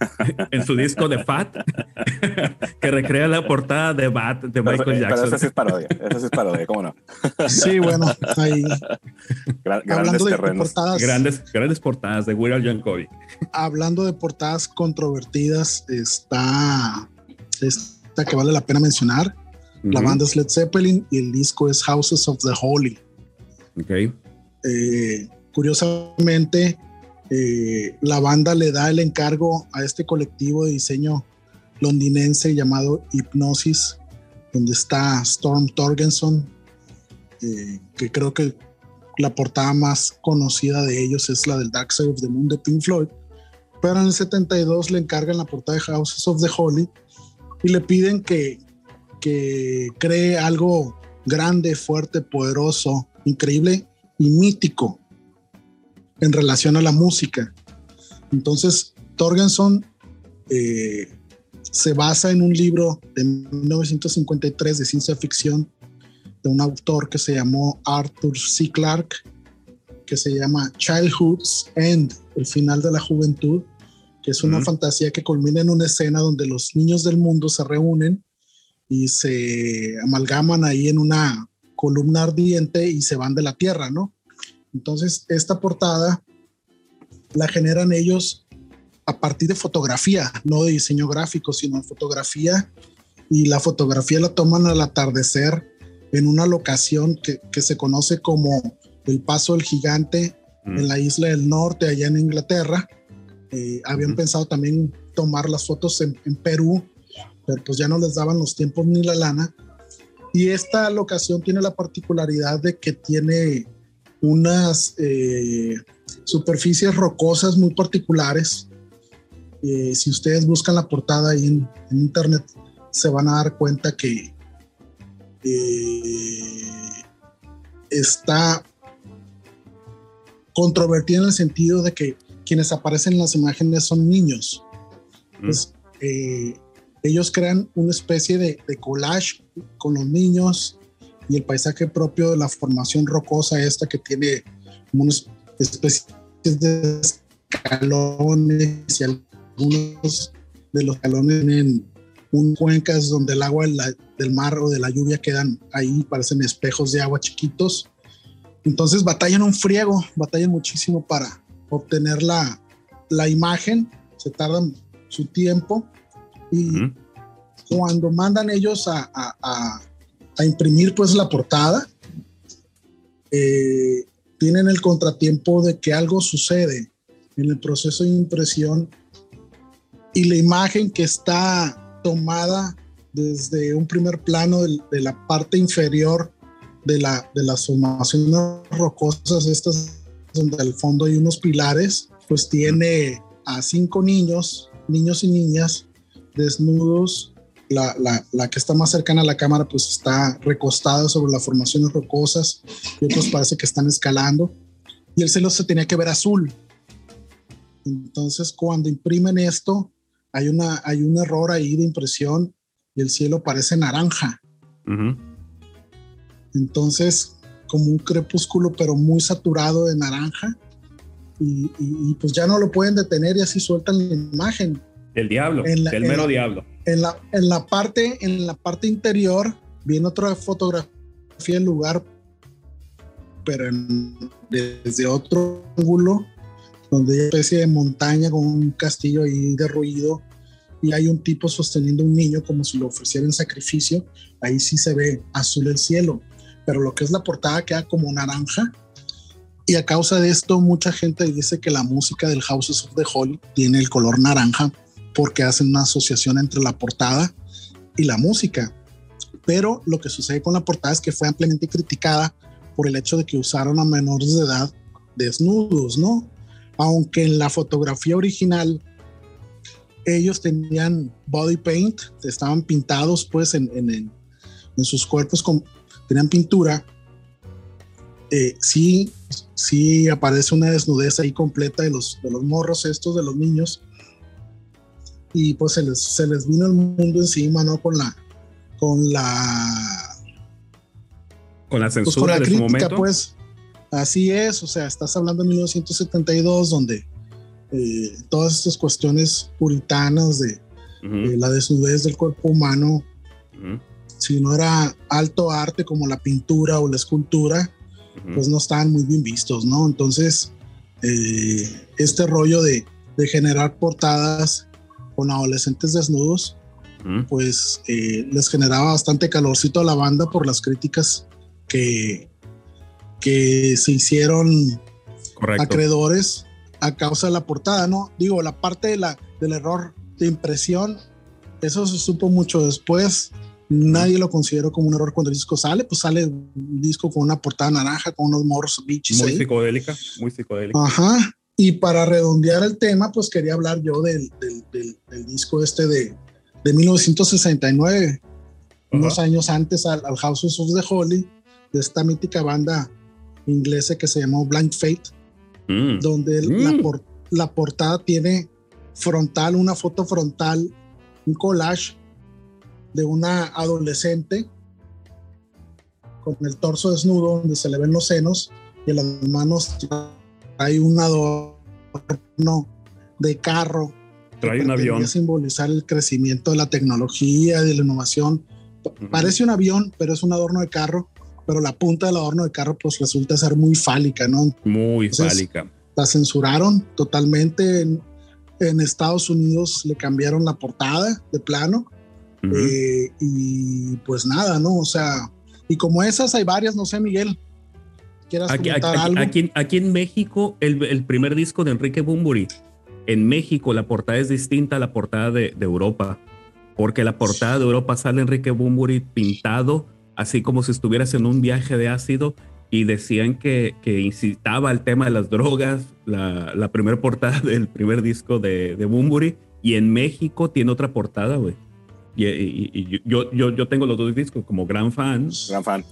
[LAUGHS] en su disco de Fat, [LAUGHS] que recrea la portada de Bat de Michael pero, Jackson. Pero esa sí es parodia, esa sí es parodia, ¿cómo no? Sí, bueno, ahí. Gran, grandes terrenos. Portadas, grandes, grandes portadas de Weird Jankovic. Hablando de portadas controvertidas, está esta que vale la pena mencionar. Uh -huh. La banda es Led Zeppelin y el disco es Houses of the Holy. Ok. Eh, curiosamente, eh, la banda le da el encargo a este colectivo de diseño londinense llamado Hipnosis, donde está Storm Torgenson, eh, que creo que la portada más conocida de ellos es la del Dark Side of the Moon de Pink Floyd, pero en el 72 le encargan la portada de Houses of the Holy y le piden que, que cree algo grande, fuerte, poderoso, increíble y mítico en relación a la música. Entonces, Torgenson eh, se basa en un libro de 1953 de ciencia ficción de un autor que se llamó Arthur C. Clarke, que se llama Childhood's End, el final de la juventud, que es una uh -huh. fantasía que culmina en una escena donde los niños del mundo se reúnen y se amalgaman ahí en una columna ardiente y se van de la tierra, ¿no? Entonces, esta portada la generan ellos a partir de fotografía, no de diseño gráfico, sino de fotografía. Y la fotografía la toman al atardecer en una locación que, que se conoce como el Paso del Gigante mm. en la isla del norte, allá en Inglaterra. Eh, habían mm. pensado también tomar las fotos en, en Perú, pero pues ya no les daban los tiempos ni la lana. Y esta locación tiene la particularidad de que tiene unas eh, superficies rocosas muy particulares. Eh, si ustedes buscan la portada ahí en, en, internet, se van a dar cuenta que eh, está controvertida en el sentido de que quienes aparecen en las imágenes son niños. Mm. Pues, ellos crean una especie de, de collage con los niños y el paisaje propio de la formación rocosa esta que tiene unas especies de escalones y algunos de los escalones tienen un cuencas donde el agua del mar o de la lluvia quedan ahí, parecen espejos de agua chiquitos. Entonces batallan un friego, batallan muchísimo para obtener la, la imagen, se tardan su tiempo y cuando mandan ellos a, a, a, imprimir pues la portada, eh, tienen el contratiempo de que algo sucede en el proceso de impresión y la imagen que está tomada desde un primer plano de, la parte inferior de, la, de las formaciones rocosas, estas donde al fondo hay unos pilares, pues tiene a cinco niños, niños y niñas, desnudos. La, la, la, que está más cercana a la cámara pues está recostada sobre las formaciones rocosas y otros parece que están escalando y el cielo se tenía que ver azul. Entonces cuando imprimen esto hay, una, hay un error ahí de impresión y el cielo parece naranja. Entonces como un crepúsculo pero muy saturado de naranja y, pues ya no lo pueden detener y así sueltan la imagen. El diablo, el mero diablo. En la, en la, parte, en la parte interior viene otra fotografía del lugar, pero desde otro ángulo, donde hay una especie de montaña con un castillo ahí derruido y hay un tipo sosteniendo un niño como si lo ofrecieran sacrificio. Ahí sí se ve azul el cielo, pero lo que es la portada queda como naranja y a causa de esto, mucha gente dice que la música del Houses of the Holy tiene el color naranja porque hacen una asociación entre la portada y la música. Pero lo que sucede con la portada es que fue ampliamente criticada por el hecho de que usaron a menores de edad desnudos, ¿no? Aunque en la fotografía original ellos tenían body paint, estaban pintados pues en, en, en sus cuerpos, con, tenían pintura, eh, sí, sí aparece una desnudez ahí completa de los, de los morros estos, de los niños. Y pues se les, se les vino el mundo encima, ¿no? Con la, con la, con la pues, censura de crítica, momento. Pues así es, o sea, estás hablando de 1972, donde eh, todas estas cuestiones puritanas de la desnudez del cuerpo humano, si no era alto arte como la pintura o la escultura, pues no estaban muy bien vistos, ¿no? Entonces, eh, este rollo de, generar portadas con adolescentes desnudos, pues eh, les generaba bastante calorcito a la banda por las críticas que, que se hicieron acreedores a causa de la portada, ¿no? Digo, la parte de la, del error de impresión, eso se supo mucho después Nadie lo consideró como un error cuando el disco sale, pues sale un disco con una portada naranja, con unos morros bichis. Muy psicodélica, muy psicodélica. Ajá. Y para redondear el tema, pues quería hablar yo del, del, del, disco este de, de 1969, unos años antes al, al, House of the Holy, de esta mítica banda inglesa que se llamó Blind Fate, mm. donde La, mm. por, la portada tiene frontal, una foto frontal, un collage de una adolescente con el torso desnudo, donde se le ven los senos y las manos hay un adorno de carro. Trae un avión. simbolizar el crecimiento de la tecnología, de la innovación. Parece un avión, pero es un adorno de carro, pero la punta del adorno de carro pues resulta ser muy fálica, ¿no? Muy fálica. La censuraron totalmente. En, en Estados Unidos le cambiaron la portada de plano eh, y pues nada, ¿no? O sea, y como esas hay varias, no sé, Miguel. ¿Quieras aquí, algo? Aquí, en México, el, primer disco de Enrique Bumburi, en México la portada es distinta a la portada de, Europa, porque la portada de Europa sale Enrique Bumburi pintado, así como si estuvieras en un viaje de ácido, y decían que, que incitaba al tema de las drogas, la, la primera portada [LAUGHS] del primer disco de, de Bumburi, y en México tiene otra portada, güey. Y, yo, yo, yo tengo los dos discos como gran fan. Gran fan.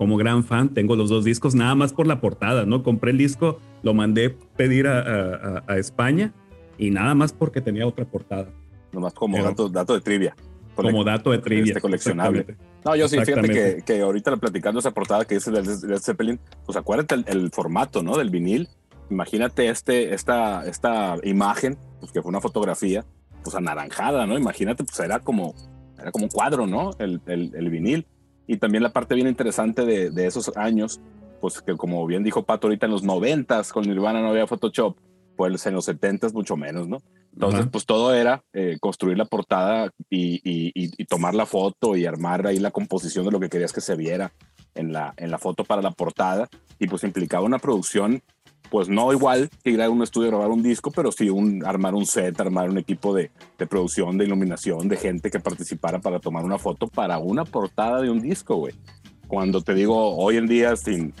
Como gran fan, tengo los dos discos nada más por la portada, ¿no? Compré el disco, lo mandé pedir a, a, España y nada más porque tenía otra portada. Nomás como dato, dato de trivia. Como dato de trivia. Este coleccionable. No, yo sí, fíjate que, que ahorita platicando esa portada que dice del Led Zeppelin, pues acuérdate el, el, formato, ¿no? Del vinil. Imagínate este, esta, esta imagen, pues que fue una fotografía, pues anaranjada, ¿no? Imagínate, pues era como era como un cuadro, ¿no? El, el, vinil. Y también la parte bien interesante de, de, esos años, pues que como bien dijo Pato ahorita en los noventas con Nirvana no había Photoshop, pues en los setentas mucho menos, ¿no? Entonces, pues todo era eh, construir la portada y, y, y, tomar la foto y armar ahí la composición de lo que querías que se viera en la, en la foto para la portada. Y pues implicaba una producción pues no igual que ir a un estudio a grabar un disco, pero sí un, armar un set, armar un equipo de, de, producción, de iluminación, de gente que participara para tomar una foto para una portada de un disco, güey. Cuando te digo, hoy en día, sin,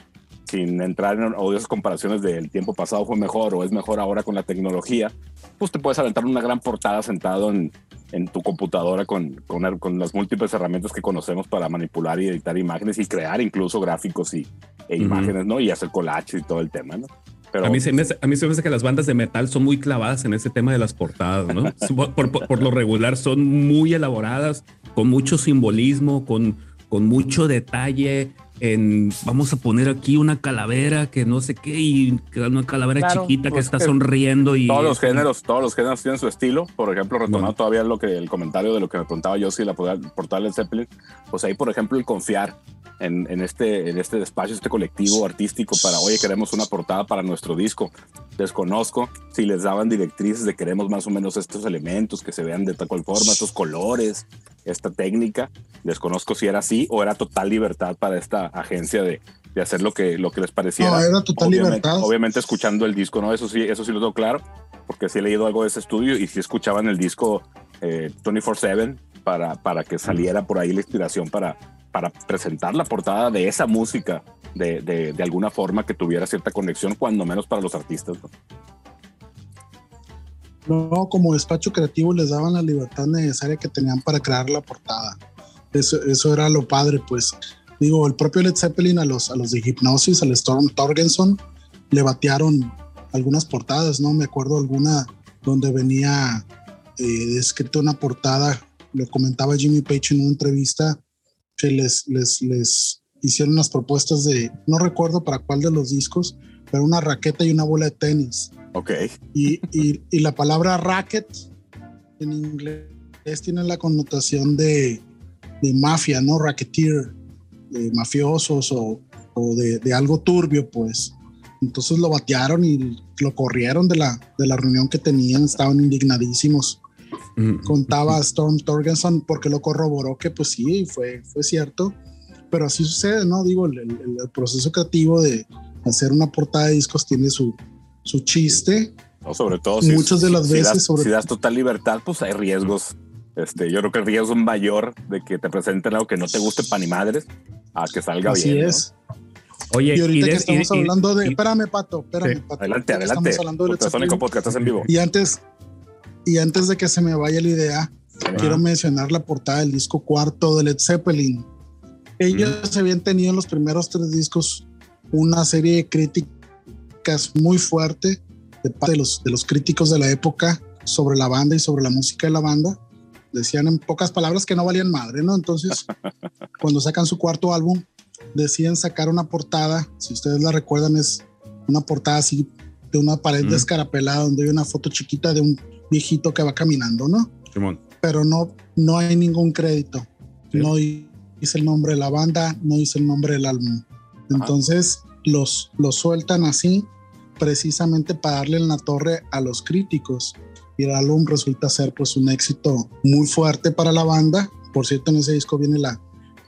sin entrar en odiosas comparaciones del tiempo pasado fue mejor o es mejor ahora con la tecnología, pues te puedes aventar una gran portada sentado en, en tu computadora con, con, con, las múltiples herramientas que conocemos para manipular y editar imágenes y crear incluso gráficos y, e imágenes, ¿no? Y hacer collage y todo el tema, ¿no? A, mí se me hace, a mí se me hace que las bandas de metal son muy clavadas en ese tema de las portadas, ¿no? [LAUGHS] por, lo regular son muy elaboradas, con mucho simbolismo, con, con mucho detalle. En, vamos a poner aquí una calavera que no sé qué y una calavera chiquita que pues está sonriendo y todos los géneros todos los géneros tienen su estilo por ejemplo retomando todavía lo que el comentario de lo que me preguntaba yo si la portada del Zeppelin pues ahí por ejemplo el confiar en, este, en este despacho, este colectivo artístico para, oye, queremos una portada para nuestro disco. Desconozco si les daban directrices de queremos más o menos estos elementos que se vean de tal cual forma, estos colores, esta técnica. Desconozco si era así o era total libertad para esta agencia de, de hacer lo que, lo que les pareciera. No, era total obviamente, libertad. Obviamente escuchando el disco, ¿no? Eso sí, eso sí lo tengo claro, porque sí he leído algo de ese estudio y sí escuchaban el disco eh, 24-7 para, para que saliera por ahí la inspiración para, para presentar la portada de esa música de, de, alguna forma que tuviera cierta conexión, cuando menos para los artistas. ¿no? como despacho creativo les daban la libertad necesaria que tenían para crear la portada. Eso, eso era lo padre, pues. Digo, el propio Led Zeppelin a los, a los de Hipnosis, al Storm Torgenson, le batearon algunas portadas, ¿no? Me acuerdo alguna donde venía eh, una portada, lo comentaba Jimmy Page en una entrevista, que les, les, les hicieron unas propuestas de, no recuerdo para cuál de los discos, pero una raqueta y una bola de tenis. Ok. Y, y, y la palabra racket en inglés tiene la connotación de, de mafia, ¿no? Racketeer, de mafiosos o, o de, de, algo turbio, pues. Entonces lo batearon y lo corrieron de la, de la reunión que tenían, estaban indignadísimos contaba Storm Torgenson porque lo corroboró que pues sí, fue, fue cierto, pero así sucede, ¿no? Digo, el, el, proceso creativo de hacer una portada de discos tiene su, su chiste. No, sobre todo si, muchas de las si veces das, sobre si das total libertad, pues hay riesgos. Este, yo creo que el riesgo es mayor de que te presenten algo que no te guste para ni madres a que salga así bien. es. ¿no? Oye, y ahorita y que estamos y, hablando de. y, espérame, Pato, espérame, sí. Pato. Adelante, adelante. Estamos hablando de. Podcast, estás en vivo. Y antes, y antes de que se me vaya la idea, quiero mencionar la portada del disco cuarto de Led Zeppelin. Ellos mm. habían tenido en los primeros tres discos una serie de críticas muy fuerte de parte de los, de los críticos de la época sobre la banda y sobre la música de la banda. Decían en pocas palabras que no valían madre, ¿no? Entonces, [LAUGHS] cuando sacan su cuarto álbum, deciden sacar una portada, si ustedes la recuerdan, es una portada así de una pared mm. descarapelada donde hay una foto chiquita de un viejito que va caminando, ¿no? Simón. Pero no, no hay ningún crédito. Sí. No dice el nombre de la banda, no dice el nombre del álbum. Entonces los, los sueltan así precisamente para darle en la torre a los críticos. Y el álbum resulta ser pues un éxito muy fuerte para la banda. Por cierto, en ese disco viene la,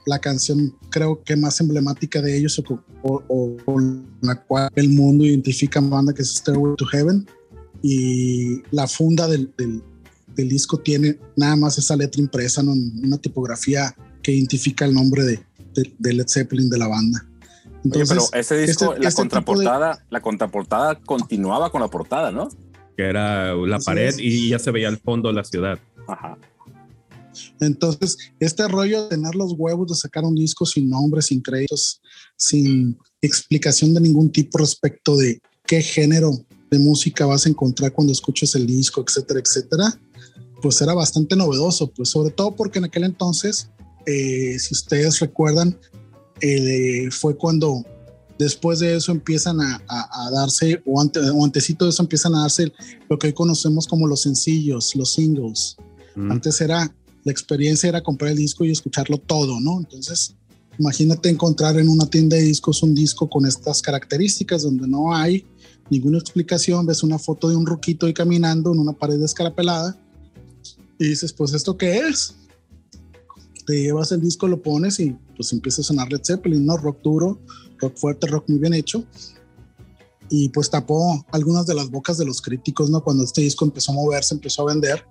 la canción creo que más emblemática de ellos o, o, o, con la cual el mundo identifica a la banda que es Stairway to Heaven y la funda del, del, del, disco tiene nada más esa letra impresa, ¿no? una tipografía que identifica el nombre de, de, de Led Zeppelin de la banda. Entonces, Oye, pero ese disco, este, la este contraportada, de... la contraportada continuaba con la portada, ¿no? Que era la Así pared es. y ya se veía al fondo la ciudad. Ajá. Entonces, este rollo de tener los huevos de sacar un disco sin nombre, sin créditos, sin explicación de ningún tipo respecto de qué género de música vas a encontrar cuando escuches el disco, etcétera, etcétera, pues era bastante novedoso, pues sobre todo porque en aquel entonces, eh, si ustedes recuerdan, eh, fue cuando después de eso empiezan a, a, a darse, o, ante, o antesito de eso empiezan a darse lo que hoy conocemos como los sencillos, los singles. Mm. Antes era la experiencia era comprar el disco y escucharlo todo, ¿no? Entonces, imagínate encontrar en una tienda de discos un disco con estas características donde no hay ninguna explicación, ves una foto de un ruquito ahí caminando en una pared escarapelada y dices, pues esto qué es? Te llevas el disco, lo pones y pues empieza a sonar Led Zeppelin, ¿no? Rock duro, rock fuerte, rock muy bien hecho. Y pues tapó algunas de las bocas de los críticos, ¿no? Cuando este disco empezó a moverse, empezó a vender,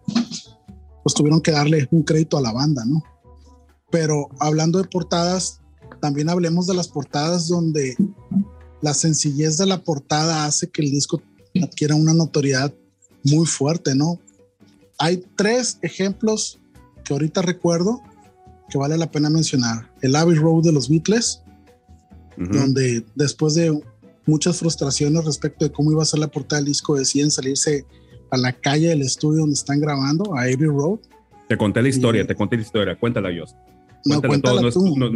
pues tuvieron que darle un crédito a la banda, ¿no? Pero hablando de portadas, también hablemos de las portadas donde la sencillez de la portada hace que el disco adquiera una notoriedad muy fuerte, ¿no? Hay tres ejemplos que ahorita recuerdo que vale la pena mencionar. El Abbey Road de los Beatles, donde después de muchas frustraciones respecto de cómo iba a ser la portada del disco, deciden salirse a la calle del estudio donde están grabando, a Abbey Road. Te conté la historia, te conté la historia, cuéntala yo. No, cuéntala tú. No,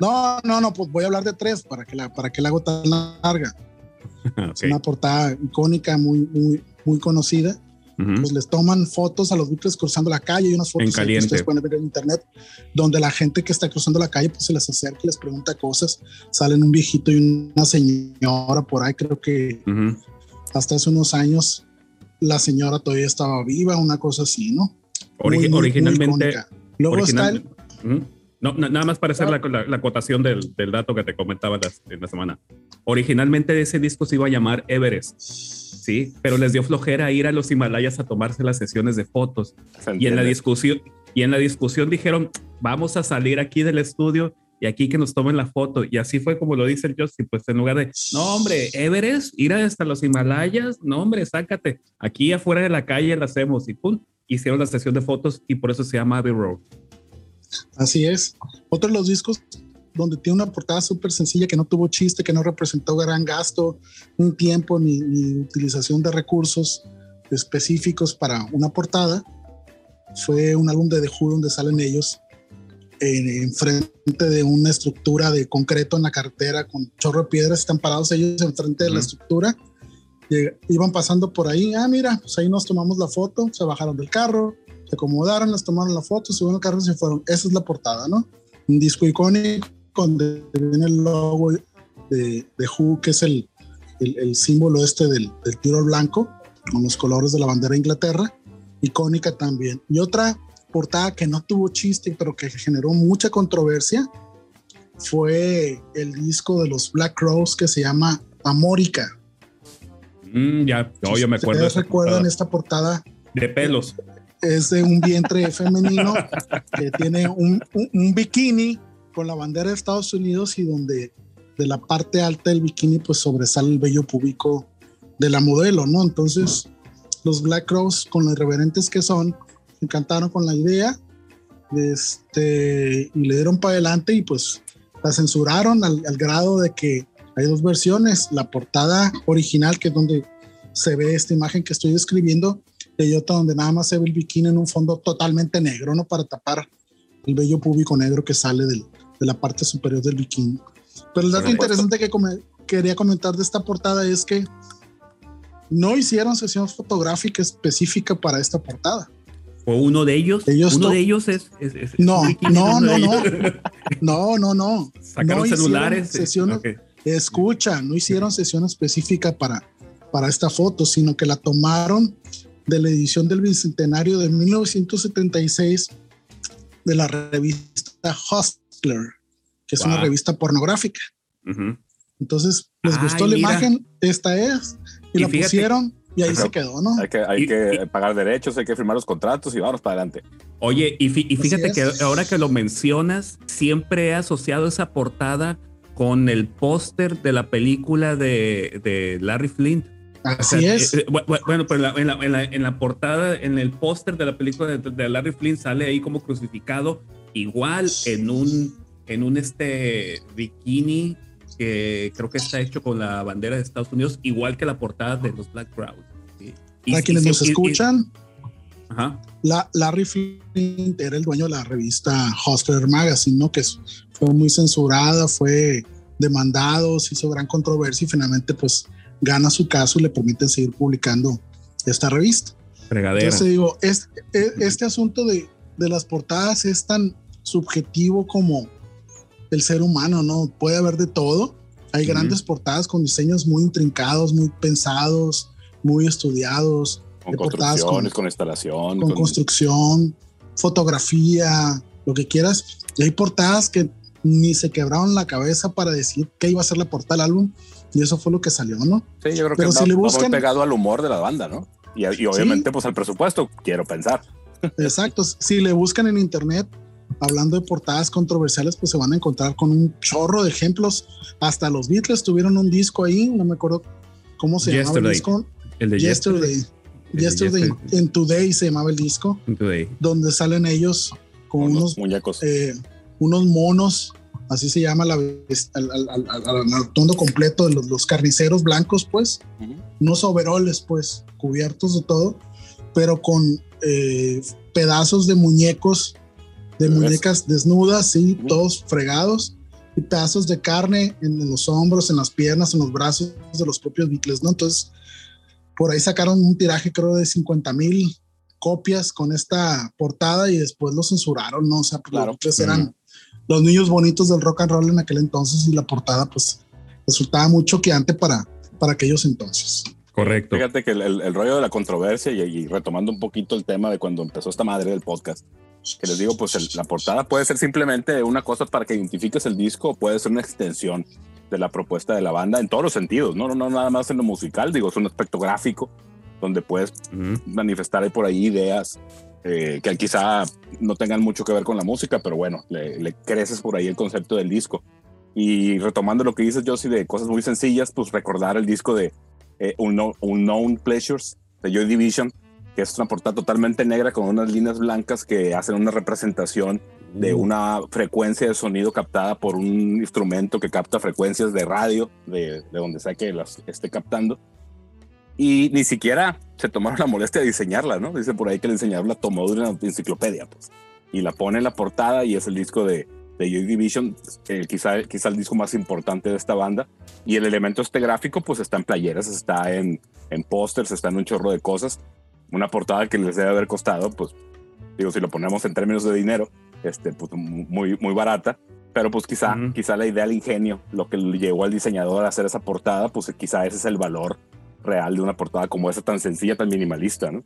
no, no, no, pues voy a hablar de tres para que la, para que la hago tan larga. [LAUGHS] Es una portada icónica, muy, muy, muy conocida. Pues les toman fotos a los Beatles cruzando la calle y unas fotos que ustedes pueden ver en internet, donde la gente que está cruzando la calle pues se les acerca y les pregunta cosas. Salen un viejito y una señora por ahí, creo que hasta hace unos años la señora todavía estaba viva, una cosa así, ¿no? originalmente. Luego está el, no, nada más para hacer la, la, acotación del, del, dato que te comentaba en la semana. Originalmente ese disco se iba a llamar Everest, sí, pero les dio flojera ir a los Himalayas a tomarse las sesiones de fotos. Y en la discusión y en la discusión dijeron, vamos a salir aquí del estudio y aquí que nos tomen la foto. Y así fue como lo dice el Justin, pues en lugar de, no hombre, Everest, ir hasta los Himalayas, no hombre, sácate, aquí afuera de la calle la hacemos y pum, hicieron la sesión de fotos y por eso se llama Abbey Road. Así es. Otro de los discos donde tiene una portada súper sencilla que no tuvo chiste, que no representó gran gasto, un tiempo ni, utilización de recursos específicos para una portada, fue un álbum de The Who donde salen ellos en, frente de una estructura de concreto en la carretera con chorro de piedras, están parados ellos enfrente de la estructura, iban pasando por ahí, ah, mira, pues ahí nos tomamos la foto, se bajaron del carro, se acomodaron, les tomaron la foto, subieron el carro y se fueron. Esa es la portada, ¿no? Un disco icónico donde viene el logo de, de Who, que es el, el, símbolo este del, del, tiro blanco, con los colores de la bandera de Inglaterra, icónica también. Y otra portada que no tuvo chiste, pero que generó mucha controversia, fue el disco de los Black Crowes que se llama Amórica. Mm, ya, yo me acuerdo. ¿Ustedes recuerdan esta portada? De pelos es de un vientre femenino que tiene un, un, bikini con la bandera de Estados Unidos y donde de la parte alta del bikini pues sobresale el vello púbico de la modelo, ¿no? Entonces los Black Crows con lo irreverentes que son, encantaron con la idea este, y le dieron para adelante y pues la censuraron al grado de que hay dos versiones, la portada original que es donde se ve esta imagen que estoy describiendo otra donde nada más se ve el bikini en un fondo totalmente negro, ¿no? Para tapar el vello púbico negro que sale del, de la parte superior del bikini. Pero el dato interesante que quería comentar de esta portada es que no hicieron sesión fotográfica específica para esta portada. ¿O uno de ellos? uno de ellos es... no, no, no, no, [LAUGHS] no, no, no. Sacaron celulares. Sesiones, Escucha, no hicieron sesión específica para, para esta foto, sino que la tomaron de la edición del Bicentenario de 1976 de la revista Hustler, que es una revista pornográfica. Entonces, les gustó la imagen, esta es, y, la pusieron y ahí se quedó, ¿no? Hay que, hay que pagar derechos, hay que firmar los contratos y vamos para adelante. Oye, y, fíjate que ahora que lo mencionas, siempre he asociado esa portada con el póster de la película de, de Larry Flint. Así es. Eh, bueno, pero en la, en la, en la, portada, en el póster de la película de, Larry Flynn sale ahí como crucificado, igual en un, en un este bikini que creo que está hecho con la bandera de Estados Unidos, igual que la portada de los Black Crowd. Para quienes nos escuchan, La, Larry Flint era el dueño de la revista Hustler Magazine, ¿no? Que fue muy censurada, fue demandado, se hizo gran controversia y finalmente pues gana su caso y le permiten seguir publicando esta revista. Fregadera. Entonces digo, este, este asunto de, de las portadas es tan subjetivo como el ser humano, ¿no? Puede haber de todo. Hay grandes portadas con diseños muy intrincados, muy pensados, muy estudiados. Con construcciones, con, instalación. Con, construcción, fotografía, lo que quieras. Y hay portadas que ni se quebraron la cabeza para decir qué iba a ser la portada del álbum. Y eso fue lo que salió, ¿no? Sí, yo creo que si le buscan, pegado al humor de la banda, ¿no? Y, obviamente, pues al presupuesto, quiero pensar. Exacto. si le buscan en internet, hablando de portadas controversiales, pues se van a encontrar con un chorro de ejemplos. Hasta los Beatles tuvieron un disco ahí, no me acuerdo cómo se llamaba el disco. El de Yesterday. Yesterday, en Today se llamaba el disco. Donde salen ellos con unos, muñecos. Eh, unos monos, así se llama la, al, al, tono completo de los, carniceros blancos, pues. Unos overoles, pues, cubiertos de todo, pero con eh, pedazos de muñecos de muñecas desnudas, sí, todos fregados, y pedazos de carne en, los hombros, en las piernas, en los brazos de los propios Beatles, ¿no? Entonces, por ahí sacaron un tiraje, creo, de 50 mil copias con esta portada y después lo censuraron, ¿no? O sea, claro. pues eran los niños bonitos del rock and roll en aquel entonces y la portada, pues, resultaba muy choqueante para, para aquellos entonces. Correcto. Fíjate que el, rollo de la controversia y, retomando un poquito el tema de cuando empezó esta madre del podcast, que les digo, pues la portada puede ser simplemente una cosa para que identifiques el disco o puede ser una extensión de la propuesta de la banda en todos los sentidos, no, no, nada más en lo musical, digo, es un aspecto gráfico donde puedes manifestar ahí por ahí ideas eh, que quizá no tengan mucho que ver con la música, pero bueno, le, creces por ahí el concepto del disco. Y retomando lo que dices, Josie, de cosas muy sencillas, pues recordar el disco de eh, Unknown Pleasures de Joy Division, que es una portada totalmente negra con unas líneas blancas que hacen una representación de uh. una frecuencia de sonido captada por un instrumento que capta frecuencias de radio, de, de donde sea que las esté captando. Y ni siquiera se tomaron la molestia de diseñarla, ¿no? Dice por ahí que el diseñador la tomó de una enciclopedia, pues. Y la pone en la portada y es el disco de, de Joy Division, eh, quizá, quizá el disco más importante de esta banda. Y el elemento este gráfico, pues está en playeras, está en, en pósters, está en un chorro de cosas una portada que les debe haber costado, pues, digo, si lo ponemos en términos de dinero, este, pues, muy, muy barata, pero pues quizá, quizá la idea, el ingenio, lo que le llevó al diseñador a hacer esa portada, pues quizá ese es el valor real de una portada como esa tan sencilla, tan minimalista, ¿no?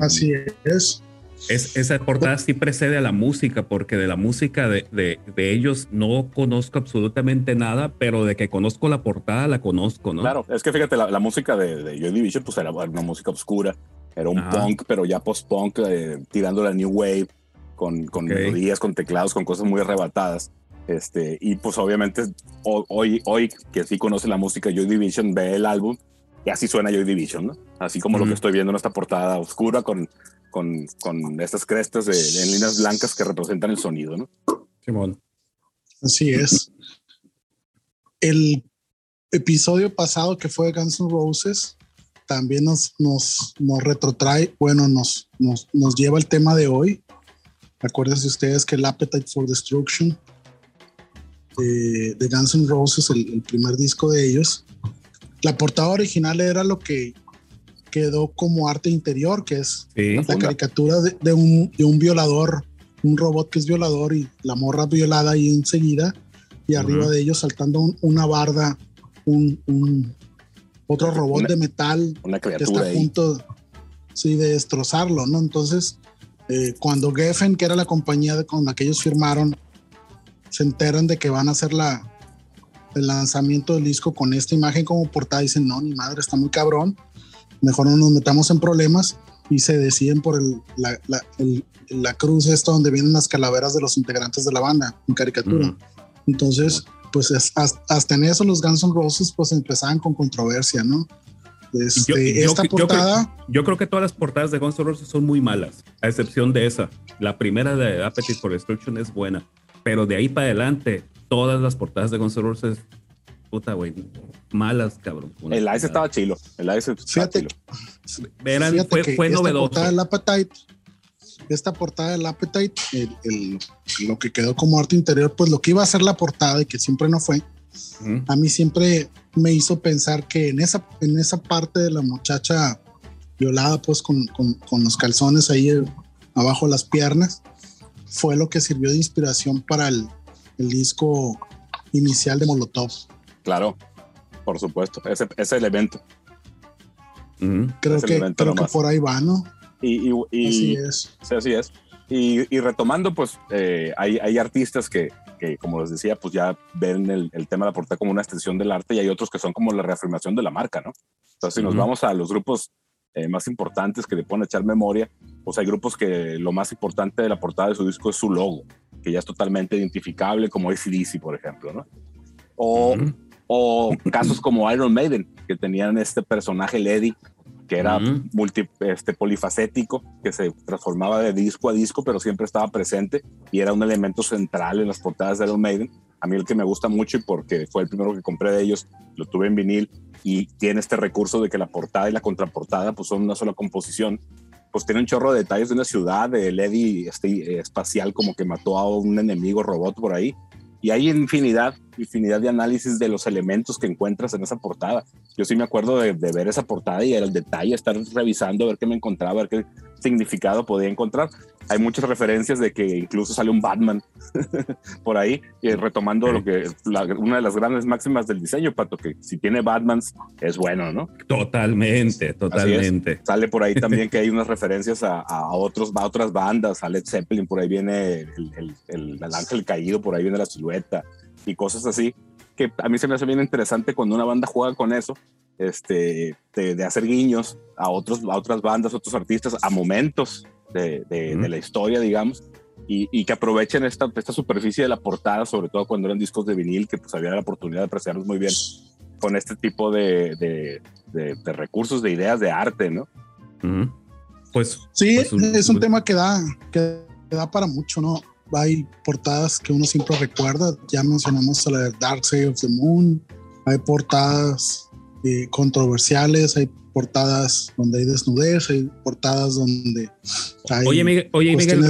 Así es. Es, esa portada sí precede a la música, porque de la música de, de, ellos no conozco absolutamente nada, pero de que conozco la portada la conozco, ¿no? Claro, es que fíjate, la, música de, de Joy Division pues era una música oscura, era un punk, pero ya post-punk, eh, tirando la new wave, con, con melodías, con teclados, con cosas muy arrebatadas. Este, y pues obviamente hoy, hoy que sí conoce la música Joy Division, ve el álbum y así suena Joy Division, ¿no? Así como lo que estoy viendo en esta portada oscura con, con, con estas crestas de, de, líneas blancas que representan el sonido, ¿no? Simón. Así es. El episodio pasado que fue Guns N' Roses también nos, nos, nos retrotrae, bueno, nos, nos, nos lleva al tema de hoy. Acuérdense ustedes que el Appetite for Destruction de, Guns N' Roses, el, primer disco de ellos, la portada original era lo que quedó como arte interior, que es la caricatura de, un, de, un, violador, un robot que es violador y la morra violada ahí enseguida, y arriba de ellos saltando una barda, un, otro robot de metal que está a punto sí, de destrozarlo, ¿no? Entonces, eh, cuando Geffen, que era la compañía con la que ellos firmaron, se enteran de que van a hacer la, el lanzamiento del disco con esta imagen como portada, dicen, no, ni madre, está muy cabrón, mejor no nos metamos en problemas y se deciden por el, la, la, la cruz esta donde vienen las calaveras de los integrantes de la banda en caricatura. Entonces, pues hasta, en eso los Guns N' Roses pues empezaban con controversia, ¿no? Este, esta portada. Yo creo, que todas las portadas de Guns N' Roses son muy malas, a excepción de esa. La primera de Appetite for Destruction es buena, pero de ahí para adelante, todas las portadas de Guns N' Roses, puta, güey, malas, cabrón. El Ice estaba chilo. El Ice estaba fíjate, chilo. fue, fue novedoso. Portada del Appetite esta portada del Appetite, lo que quedó como arte interior, pues lo que iba a ser la portada y que siempre no fue, a mí siempre me hizo pensar que en esa, en esa parte de la muchacha violada, pues con, con, los calzones ahí abajo de las piernas, fue lo que sirvió de inspiración para el, el disco inicial de Molotov. Claro, por supuesto, ese, ese elemento. Creo, que, creo que por ahí va, ¿no? Y, y, así es. Sí, así es. Y, y retomando, pues eh, hay, hay, artistas que, que, como les decía, pues ya ven el, el, tema de la portada como una extensión del arte y hay otros que son como la reafirmación de la marca, ¿no? Entonces, si nos vamos a los grupos eh, más importantes que le pueden echar memoria, pues hay grupos que lo más importante de la portada de su disco es su logo, que ya es totalmente identificable, como ACDC, por ejemplo, ¿no? O, o casos como Iron Maiden, que tenían este personaje Lady que era multi, este, polifacético, que se transformaba de disco a disco, pero siempre estaba presente y era un elemento central en las portadas de Iron Maiden. A mí el que me gusta mucho y porque fue el primero que compré de ellos, lo tuve en vinil y tiene este recurso de que la portada y la contraportada pues son una sola composición. Pues tiene un chorro de detalles de una ciudad, de Lady este, espacial como que mató a un enemigo robot por ahí y hay infinidad, infinidad de análisis de los elementos que encuentras en esa portada. Yo sí me acuerdo de, ver esa portada y el detalle, estar revisando, ver qué me encontraba, ver qué significado podía encontrar. Hay muchas referencias de que incluso sale un Batman [LAUGHS] por ahí, y retomando lo que una de las grandes máximas del diseño, Pato, que si tiene Batmans es bueno, ¿no? Totalmente, totalmente. Sale por ahí [LAUGHS] también que hay unas referencias a, otros, a otras bandas, a Led Zeppelin, por ahí viene el, el, el ángel caído, por ahí viene la silueta y cosas así que a mí se me hace bien interesante cuando una banda juega con eso, este, de, hacer guiños a, otros, a otras bandas, otros artistas, a momentos de, de, la historia, digamos, y, y, que aprovechen esta, esta superficie de la portada, sobre todo cuando eran discos de vinil, que pues había la oportunidad de apreciarlos muy bien con este tipo de, recursos, de ideas de arte, ¿no? Pues sí, pues es un tema que da, que da para mucho, ¿no? Hay portadas que uno siempre recuerda. Ya mencionamos la de Dark Side of the Moon. Hay portadas eh, controversiales, hay portadas donde hay desnudez, hay portadas donde hay. Oye, Miguel, oye, Miguel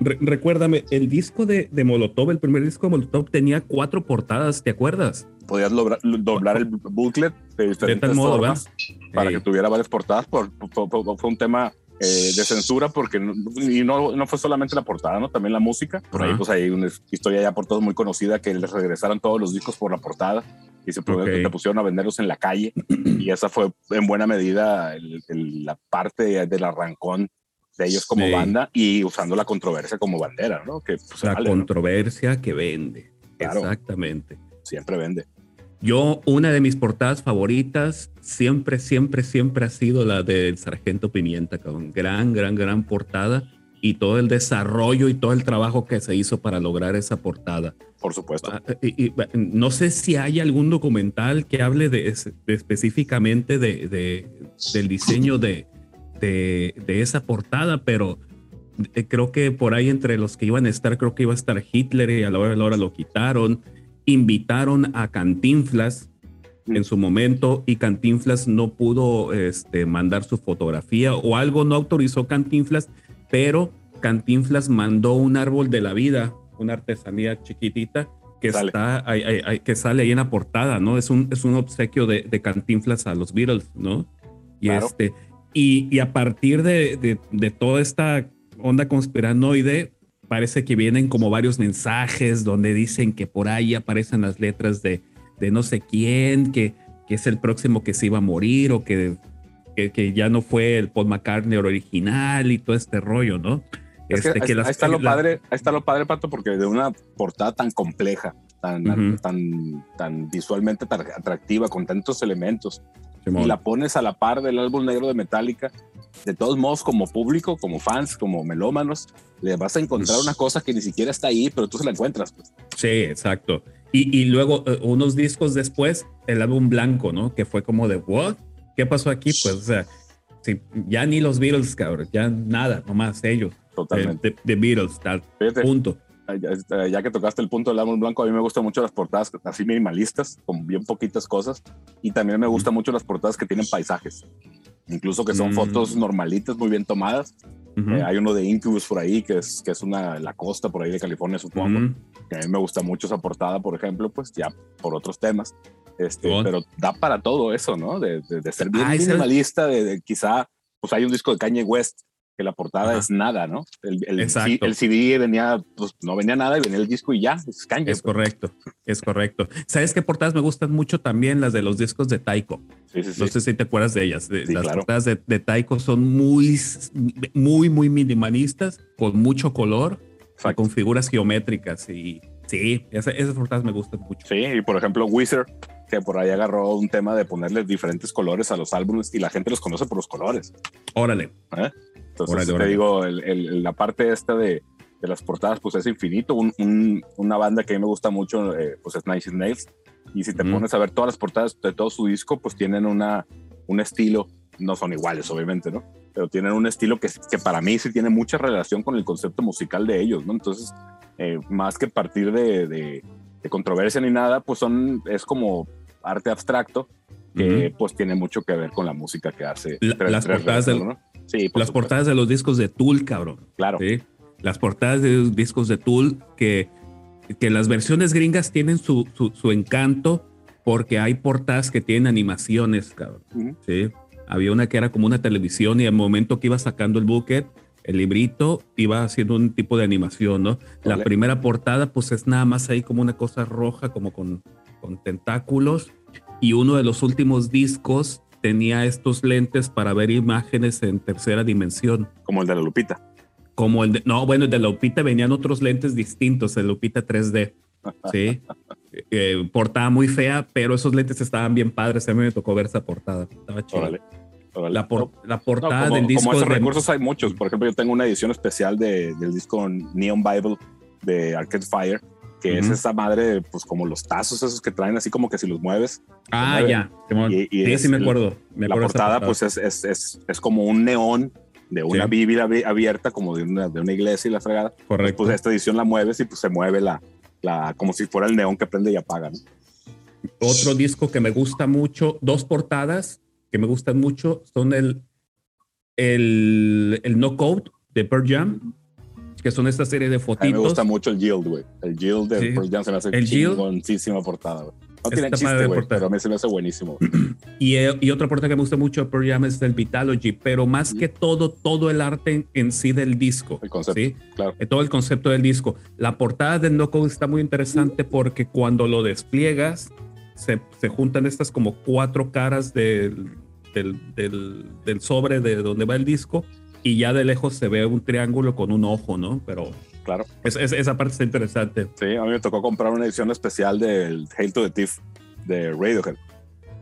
recuérdame, el disco de, de, Molotov, el primer disco de Molotov tenía cuatro portadas, ¿te acuerdas? Podías doblar el booklet de diferentes modo, formas para que tuviera varias portadas. Por, fue un tema eh, de censura porque no, y no, no, fue solamente la portada, ¿no? También la música. Por ahí pues hay una historia ya por todos muy conocida que les regresaron todos los discos por la portada y se, pusieron a venderlos en la calle [CLEARS THROAT] y esa fue en buena medida la parte del arrancón de ellos como banda y usando la controversia como bandera, ¿no? Que, pues, la controversia que vende. Exactamente. Siempre vende. Yo, una de mis portadas favoritas siempre, siempre, siempre ha sido la del Sargento Pimienta, con gran, gran, gran portada y todo el desarrollo y todo el trabajo que se hizo para lograr esa portada. Por supuesto. Ah, y, no sé si hay algún documental que hable de, específicamente de, del diseño de, de, esa portada, pero eh, creo que por ahí entre los que iban a estar, creo que iba a estar Hitler y a la hora de la hora lo quitaron invitaron a Cantinflas en su momento y Cantinflas no pudo este, mandar su fotografía o algo no autorizó Cantinflas, pero Cantinflas mandó un árbol de la vida, una artesanía chiquitita que sale. está que sale ahí en la portada, ¿no? Es un, es un obsequio de, Cantinflas a los Beatles, ¿no? Y este y, a partir de, de, de toda esta onda conspiranoide, parece que vienen como varios mensajes donde dicen que por ahí aparecen las letras de, de no sé quién, que, que es el próximo que se iba a morir o que, que, ya no fue el Paul McCartney original y todo este rollo, ¿no? Este, que, ahí, está lo padre, ahí está lo padre, Pato, porque de una portada tan compleja, tan, tan, tan visualmente tan atractiva, con tantos elementos, y la pones a la par del álbum negro de Metallica, de todos modos, como público, como fans, como melómanos, le vas a encontrar una cosa que ni siquiera está ahí, pero tú se la encuentras. Pues. Sí, exacto. Y, y luego, eh, unos discos después, el álbum blanco, ¿no? Que fue como de, ¿what? ¿Qué pasó aquí? Pues, o sea, ya ni los Beatles, cabrón, ya nada, nomás ellos. Totalmente. De, Beatles, tal. Punto. Ya, que tocaste el punto del álbum blanco, a mí me gustan mucho las portadas así minimalistas, con bien poquitas cosas. Y también me gustan mucho las portadas que tienen paisajes incluso que son mm. fotos normalitas, muy bien tomadas. Eh, hay uno de Incubus por ahí, que es, que es una, la costa por ahí de California, supongo. Que a mí me gusta mucho esa portada, por ejemplo, pues ya por otros temas. Este, pero da para todo eso, ¿no? De, de, ser bien minimalista, de, quizá, pues hay un disco de Kanye West que la portada es nada, ¿no? El, el, CD venía, pues no venía nada y venía el disco y ya, es Es pues. correcto, es correcto. ¿Sabes qué portadas me gustan mucho también? Las de los discos de Taiko. Sí, sí, sí. No sé si te acuerdas de ellas. las portadas de, de, Taiko son muy, muy, muy minimalistas, con mucho color, con figuras geométricas y sí, esas, esas portadas me gustan mucho. Sí, y por ejemplo, Wizard que por ahí agarró un tema de ponerle diferentes colores a los álbumes y la gente los conoce por los colores. Órale. ¿Eh? Entonces, te digo, la parte esta de, de, las portadas, pues es infinito. una banda que a mí me gusta mucho, eh, pues es Nice Nails. Y si te pones a ver todas las portadas de todo su disco, pues tienen una, un estilo, no son iguales, obviamente, ¿no? Pero tienen un estilo que, que para mí sí tiene mucha relación con el concepto musical de ellos, ¿no? Entonces, eh, más que partir de, de, controversia ni nada, pues son, es como arte abstracto que pues tiene mucho que ver con la música que hace. las portadas ¿no? Sí, las portadas de los discos de Tool, cabrón. Claro. Las portadas de los discos de Tool que, que las versiones gringas tienen su, su, encanto porque hay portadas que tienen animaciones, cabrón. Sí. Había una que era como una televisión y al momento que iba sacando el bucket, el librito iba haciendo un tipo de animación, ¿no? La primera portada, pues es nada más ahí como una cosa roja, como con, con tentáculos. Y uno de los últimos discos tenía estos lentes para ver imágenes en tercera dimensión. Como el de la Lupita. Como el de, no, bueno, el de la Lupita venían otros lentes distintos, el Lupita 3D. Sí. [LAUGHS] Eh, portada muy fea, pero esos lentes estaban bien padres. A mí me tocó ver esa portada. Estaba chido. La, la, portada del disco. Como esos recursos hay muchos. Por ejemplo, yo tengo una edición especial de, del disco Neon Bible de Arcade Fire que es esa madre, pues como los tazos esos que traen así como que si los mueves. Ah, ya. sí, sí, me acuerdo. la portada, pues es, es, es, es, como un neón de una biblia abierta, como de una, de una iglesia y la fregada. Correcto. Pues esta edición la mueves y pues se mueve la, la, como si fuera el neón que prende y apaga. Otro disco que me gusta mucho, dos portadas que me gustan mucho son el, el, el No Code de Pearl Jam que son esta serie de fotitos. A mí me gusta mucho el Yield, güey. El Yield de sí. se me hace el chingoncísima portada, güey. No tiene chiste, güey, pero a mí se me hace buenísimo. [CLEARS THROAT] y, eh, y, otra portada que me gusta mucho de Pearl Jam es el Vitalogy, pero más que todo, todo el arte en, sí del disco. El concepto, ¿sí? claro. Eh, todo el concepto del disco. La portada del No Code está muy interesante porque cuando lo despliegas, se, se juntan estas como cuatro caras del, del, del, del sobre de donde va el disco y ya de lejos se ve un triángulo con un ojo, ¿no? Pero claro. Es, esa parte está interesante. Sí, a mí me tocó comprar una edición especial del Hail to the Thief de Radiohead.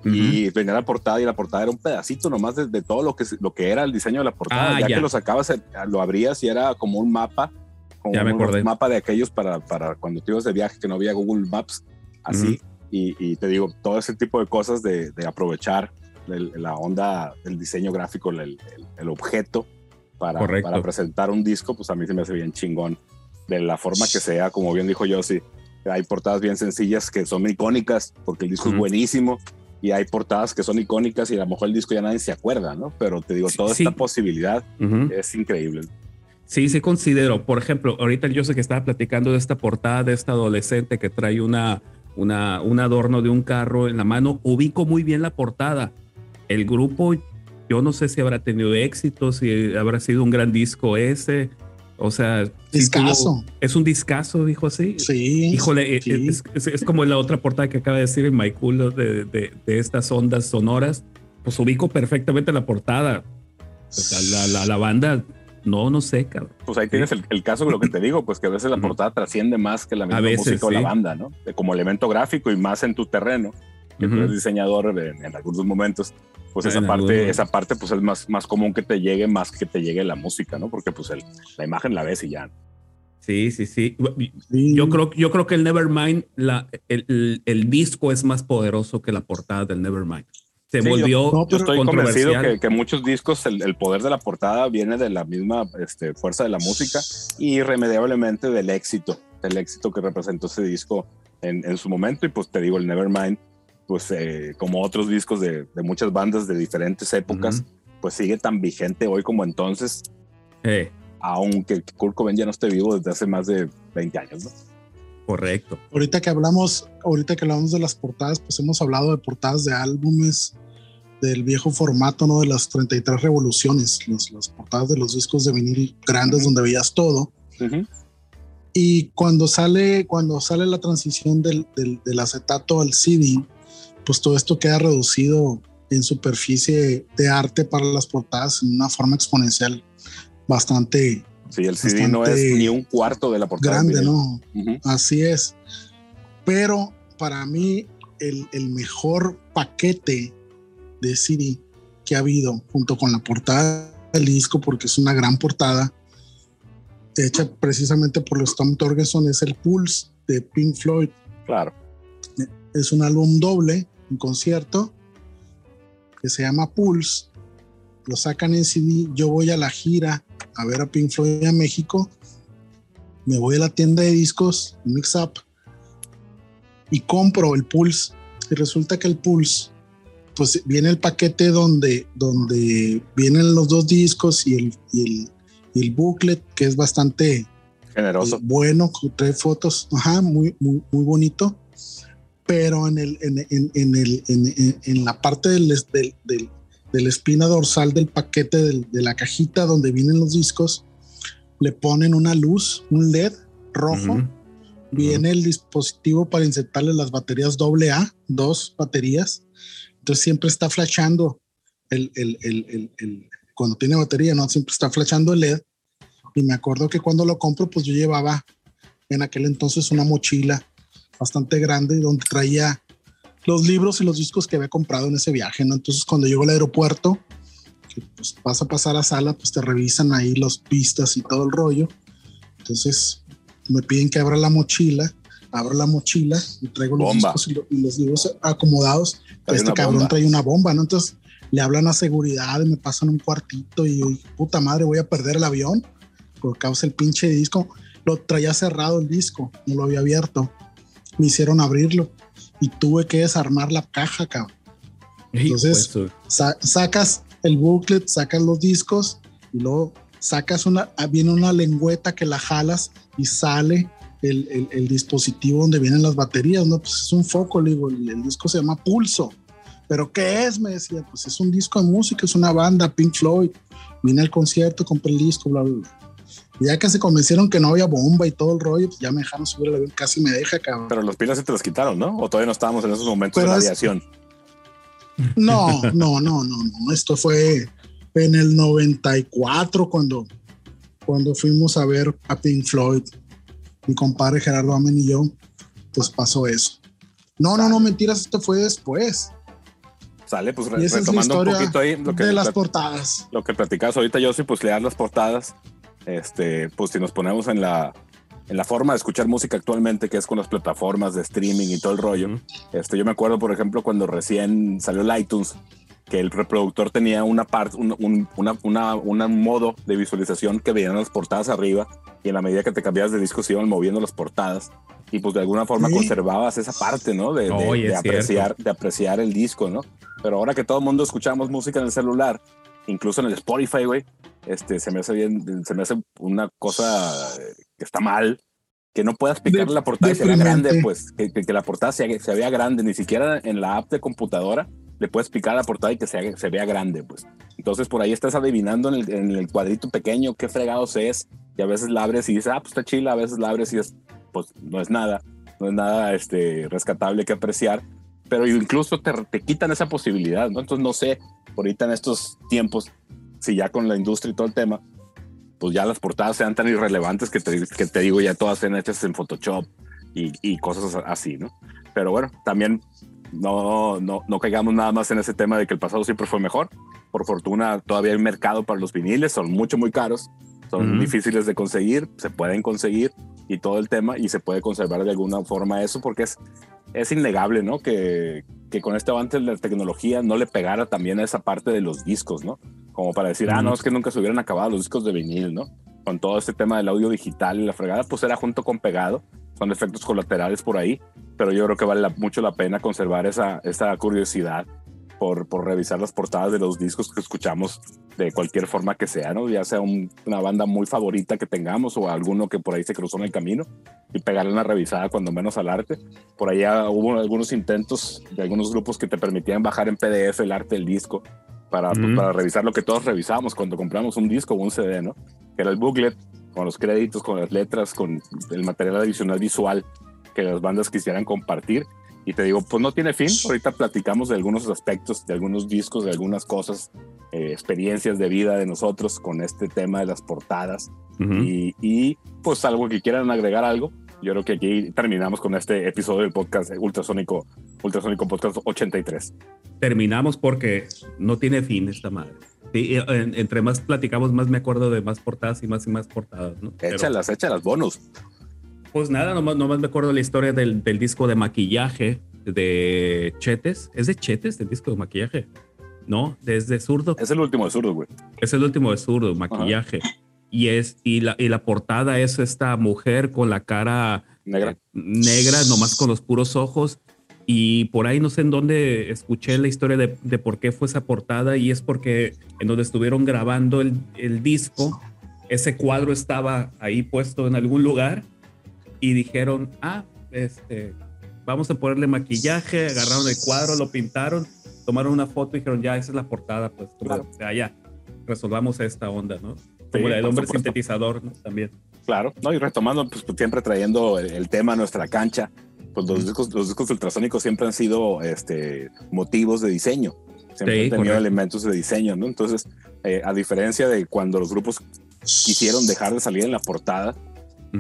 Y venía la portada y la portada era un pedacito nomás de, todo lo que, lo que era el diseño de la portada. Ah, ya, que lo sacabas, eh, lo abrías y era como un mapa, como un mapa de aquellos para, para cuando te ibas de viaje que no había Google Maps, así. y, te digo, todo ese tipo de cosas de, aprovechar la onda del diseño gráfico, el, el objeto para, presentar un disco, pues a mí se me hace bien chingón. De la forma que sea, como bien dijo Yossi, hay portadas bien sencillas que son icónicas porque el disco es buenísimo y hay portadas que son icónicas y a lo mejor el disco ya nadie se acuerda, ¿no? Pero te digo, toda esta posibilidad es increíble. Sí, sí considero. Por ejemplo, ahorita yo sé que estaba platicando de esta portada de esta adolescente que trae una, una, un adorno de un carro en la mano. Ubico muy bien la portada. El grupo yo no sé si habrá tenido éxito, si habrá sido un gran disco ese. O sea, discazo. es un discazo, dijo así. Sí. Híjole, eh, Es, como la otra portada que acaba de decir en My de, de, estas ondas sonoras. Pues ubico perfectamente la portada. la, la, banda, no, no sé, cabrón. Pues ahí tienes el, caso de lo que te digo, pues que a veces la portada trasciende más que la misma música o la banda, ¿no? Como elemento gráfico y más en tu terreno, que tú eres diseñador en algunos momentos pues esa parte, esa parte pues es más, más común que te llegue más que te llegue la música, ¿no? Porque pues el, la imagen la ves y ya. Sí, sí, sí. Yo creo, yo creo que el Nevermind, la, el, el, disco es más poderoso que la portada del Nevermind. Se volvió. Yo, estoy convencido que, que, muchos discos, el, el, poder de la portada viene de la misma este, fuerza de la música y irremediablemente del éxito, del éxito que representó ese disco en, en su momento. Y pues te digo, el Nevermind pues eh, como otros discos de, muchas bandas de diferentes épocas, pues sigue tan vigente hoy como entonces. Eh. Aunque Kurt Cobain ya no esté vivo desde hace más de 20 años, ¿no? Correcto. Ahorita que hablamos, ahorita que hablamos de las portadas, pues hemos hablado de portadas de álbumes del viejo formato, ¿no? De las 33 revoluciones, las portadas de los discos de vinil grandes donde veías todo. Y cuando sale, cuando sale la transición del, del, acetato al CD, pues todo esto queda reducido en superficie de arte para las portadas en una forma exponencial bastante. Sí, el CD no es ni un cuarto de la portada. Grande, ¿no? Así es. Pero para mí, el, el mejor paquete de CD que ha habido, junto con la portada del disco, porque es una gran portada, hecha precisamente por los Tom Torgerson, es el Pulse de Pink Floyd. Claro. Es un álbum doble, un concierto, que se llama Pulse. Lo sacan en CD. Yo voy a la gira a ver a Pink Floyd a México. Me voy a la tienda de discos, Mix Up, y compro el Pulse. Y resulta que el Pulse pues viene el paquete donde, donde vienen los dos discos y el, y el, booklet, que es bastante generoso. Eh, bueno, con tres fotos, ajá, muy, muy, muy bonito. Pero en, el, en, en, el, en, la parte del, del, del, la espina dorsal del paquete de la cajita donde vienen los discos, le ponen una luz, un LED rojo. Viene el dispositivo para insertarle las baterías AA, dos baterías entonces siempre está flashando el, el, el, el, cuando tiene batería, ¿no? Siempre está flashando el LED. Y me acuerdo que cuando lo compro, pues yo llevaba en aquel entonces una mochila bastante grande donde traía los libros y los discos que había comprado en ese viaje, ¿no? Entonces cuando llego al aeropuerto, que pues vas a pasar a sala, pues te revisan ahí los pistas y todo el rollo. Entonces me piden que abra la mochila abro la mochila y traigo los discos y, los libros acomodados. este cabrón trae una bomba, ¿no? Entonces le hablan a seguridad y me pasan un cuartito y puta madre, voy a perder el avión por causa del pinche disco. Lo traía cerrado el disco, no lo había abierto. Me hicieron abrirlo y tuve que desarmar la caja, cabrón. Entonces sacas el booklet, sacas los discos y luego sacas una, viene una lengüeta que la jalas y sale el, dispositivo donde vienen las baterías, ¿no? Pues es un foco, le digo, el, disco se llama Pulso. ¿Pero qué es? Me decía, pues es un disco de música, es una banda, Pink Floyd. Vine al concierto, compré el disco, bla, bla, bla. Ya que se convencieron que no había bomba y todo el rollo, pues ya me dejaron subir el avión, casi me deja, cabrón. Pero los pilas se te los quitaron, ¿no? O todavía no estábamos en esos momentos de la aviación. No, no, no, no, no. Esto fue en el 94 cuando, cuando fuimos a ver a Pink Floyd mi compadre Gerardo Amen y yo, pues pasó eso. No, no, no, mentiras, esto fue después. Sale, pues retomando un poquito ahí lo que de las portadas. Lo que platicabas ahorita, yo sí, pues leer las portadas. Este, pues si nos ponemos en la, en la forma de escuchar música actualmente, que es con las plataformas de streaming y todo el rollo. Este, yo me acuerdo, por ejemplo, cuando recién salió el iTunes, que el reproductor tenía una parte, un, una, una, modo de visualización que veían las portadas arriba y en la medida que te cambiabas de disco se iban moviendo las portadas y pues de alguna forma conservabas esa parte, ¿no? De, de, apreciar, de apreciar el disco, ¿no? Pero ahora que todo el mundo escuchamos música en el celular, incluso en el Spotify, güey, este, se me hace bien, se me hace una cosa que está mal, que no puedas picar la portada y se vea grande, pues, que, que, la portada se, se, vea grande, ni siquiera en la app de computadora le puedes picar la portada y que se, se vea grande, pues. Entonces por ahí estás adivinando en el, en el, cuadrito pequeño qué fregados es, y a veces la abres y dices, ah, pues está chila, a veces la abres y es, pues no es nada, no es nada este, rescatable que apreciar, pero incluso te, te quitan esa posibilidad, ¿no? Entonces no sé, ahorita en estos tiempos, si ya con la industria y todo el tema, pues ya las portadas sean tan irrelevantes que te, que te digo, ya todas sean hechas en Photoshop y, y cosas así, ¿no? Pero bueno, también no, no, no caigamos nada más en ese tema de que el pasado siempre fue mejor. Por fortuna, todavía hay mercado para los viniles, son mucho, muy caros, son difíciles de conseguir, se pueden conseguir y todo el tema, y se puede conservar de alguna forma eso, porque es, es innegable, ¿no? Que, que con este avance de la tecnología no le pegara también a esa parte de los discos, ¿no? Como para decir, ah, no, es que nunca se hubieran acabado los discos de vinil, ¿no? Con todo este tema del audio digital y la fregada, pues era junto con pegado, son efectos colaterales por ahí, pero yo creo que vale mucho la pena conservar esa, esa curiosidad por, por revisar las portadas de los discos que escuchamos de cualquier forma que sea, ¿no? Ya sea una banda muy favorita que tengamos o alguno que por ahí se cruzó en el camino y pegarle una revisada cuando menos al arte. Por allá hubo algunos intentos de algunos grupos que te permitían bajar en PDF el arte del disco para, pues, para revisar lo que todos revisamos cuando compramos un disco o un CD, ¿no? Que era el booklet con los créditos, con las letras, con el material adicional visual que las bandas quisieran compartir y te digo, pues no tiene fin. Ahorita platicamos de algunos aspectos, de algunos discos, de algunas cosas, eh, experiencias de vida de nosotros con este tema de las portadas. y, y, pues algo que quieran agregar algo. Yo creo que aquí terminamos con este episodio del podcast Ultrasónico, Ultrasónico Podcast 83. Terminamos porque no tiene fin esta madre. entre más platicamos, más me acuerdo de más portadas y más y más portadas. ¿no? Échalas, échalas, bonus. Pues nada, nomás, nomás me acuerdo la historia del, del, disco de maquillaje de Chetes. ¿Es de Chetes el disco de maquillaje? No, desde Zurdo. Es el último de Zurdo, güey. Es el último de Zurdo, maquillaje. Y, es, y, la, y la portada es esta mujer con la cara negra. Eh, negra, nomás con los puros ojos. Y por ahí no sé en dónde escuché la historia de, de, por qué fue esa portada y es porque en donde estuvieron grabando el, el disco, ese cuadro estaba ahí puesto en algún lugar y dijeron, ah, este, vamos a ponerle maquillaje, agarraron el cuadro, lo pintaron, tomaron una foto y dijeron, ya, esa es la portada, pues, claro. o sea, ya, resolvamos esta onda, ¿no? Como sí, la del hombre supuesto. sintetizador, ¿no? También. Claro, ¿no? Y retomando, pues, siempre trayendo el, el tema a nuestra cancha, pues los discos, los discos ultrasónicos siempre han sido este, motivos de diseño, siempre sí, han tenido correcto. elementos de diseño, ¿no? Entonces, eh, a diferencia de cuando los grupos quisieron dejar de salir en la portada,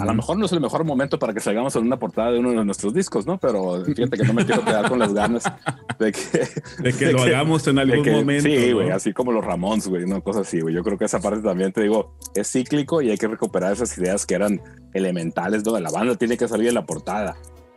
a lo mejor no es el mejor momento para que salgamos en una portada de uno de nuestros discos, ¿no? Pero fíjate que no me quiero quedar con las ganas de que, de que de lo que, hagamos en algún que, momento. Sí, güey, ¿no? así como los Ramones, güey, una cosa así, güey. Yo creo que esa parte también te digo, es cíclico y hay que recuperar esas ideas que eran elementales, ¿no? La banda tiene que salir en la portada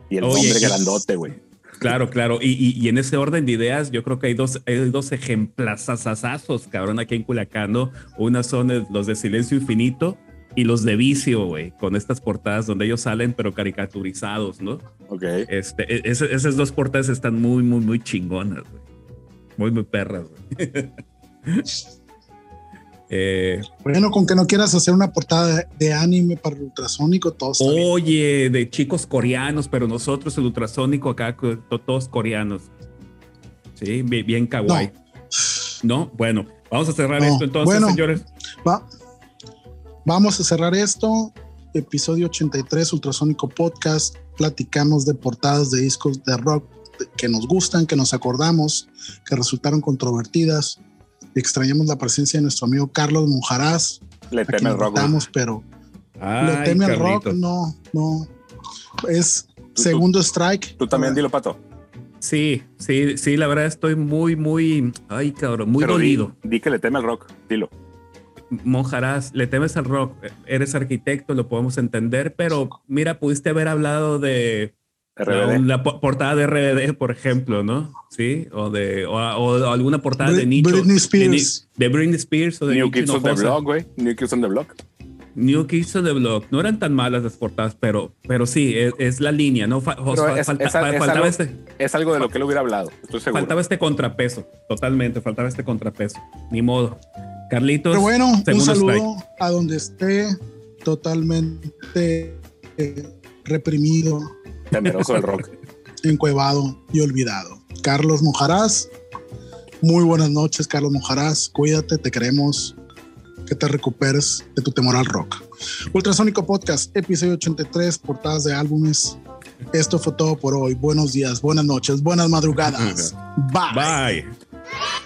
y el Oye, nombre grandote, güey. Claro, claro. Y, y, y, en ese orden de ideas, yo creo que hay dos, hay dos ejemplazazazazos, cabrón, aquí en Culiacán, ¿no? Una son los de Silencio Infinito y los de vicio, güey, con estas portadas donde ellos salen, pero caricaturizados, ¿no? Ok. Este, es, esas dos portadas están muy, muy, muy chingonas, güey. Muy, muy perras, güey. [LAUGHS] eh, bueno, con que no quieras hacer una portada de, de anime para el ultrasónico, todos. Oye, de chicos coreanos, pero nosotros el ultrasónico acá, todos coreanos. Sí, bien, bien kawaii. No. no. bueno, vamos a cerrar no. esto entonces, bueno, señores. Va. Vamos a cerrar esto. Episodio 83, Ultrasónico Podcast. Platicamos de portadas de discos de rock que nos gustan, que nos acordamos, que resultaron controvertidas. Extrañamos la presencia de nuestro amigo Carlos Mujaraz. Le teme el rock. pero Ay, le teme el rock, no, no. Es ¿Tú, segundo tú, strike. Tú también dilo, Pato. Sí, sí, sí, la verdad estoy muy, muy, ay, cabrón, muy pero dolido. Di, di que le teme el rock, dilo. Mojarás, le temes al rock, eres arquitecto, lo podemos entender, pero mira, pudiste haber hablado de RBD. la, la portada de RBD, por ejemplo, ¿no? Sí, o de o, o alguna portada Br de nicho. Britney Spears. De, de, Britney Spears o de New Kids on the Block, güey. New Kids on the Block. New Kids on the Block. No eran tan malas las portadas, pero, pero sí, es, es la línea, ¿no? Fa, es, falta, es, faltaba algo, este, es algo de lo que él hubiera hablado, estoy seguro. Faltaba este contrapeso, totalmente, faltaba este contrapeso. Ni modo. Carlitos. Pero bueno, un saludo strike. a donde esté totalmente eh, reprimido. Temeroso del rock. [LAUGHS] encuevado y olvidado. Carlos Mojarás. Muy buenas noches, Carlos Mojarás. Cuídate, te queremos. Que te recuperes de tu temor al rock. Ultrasónico Podcast, episodio 83, portadas de álbumes. Esto fue todo por hoy. Buenos días, buenas noches, buenas madrugadas. Bye. Bye.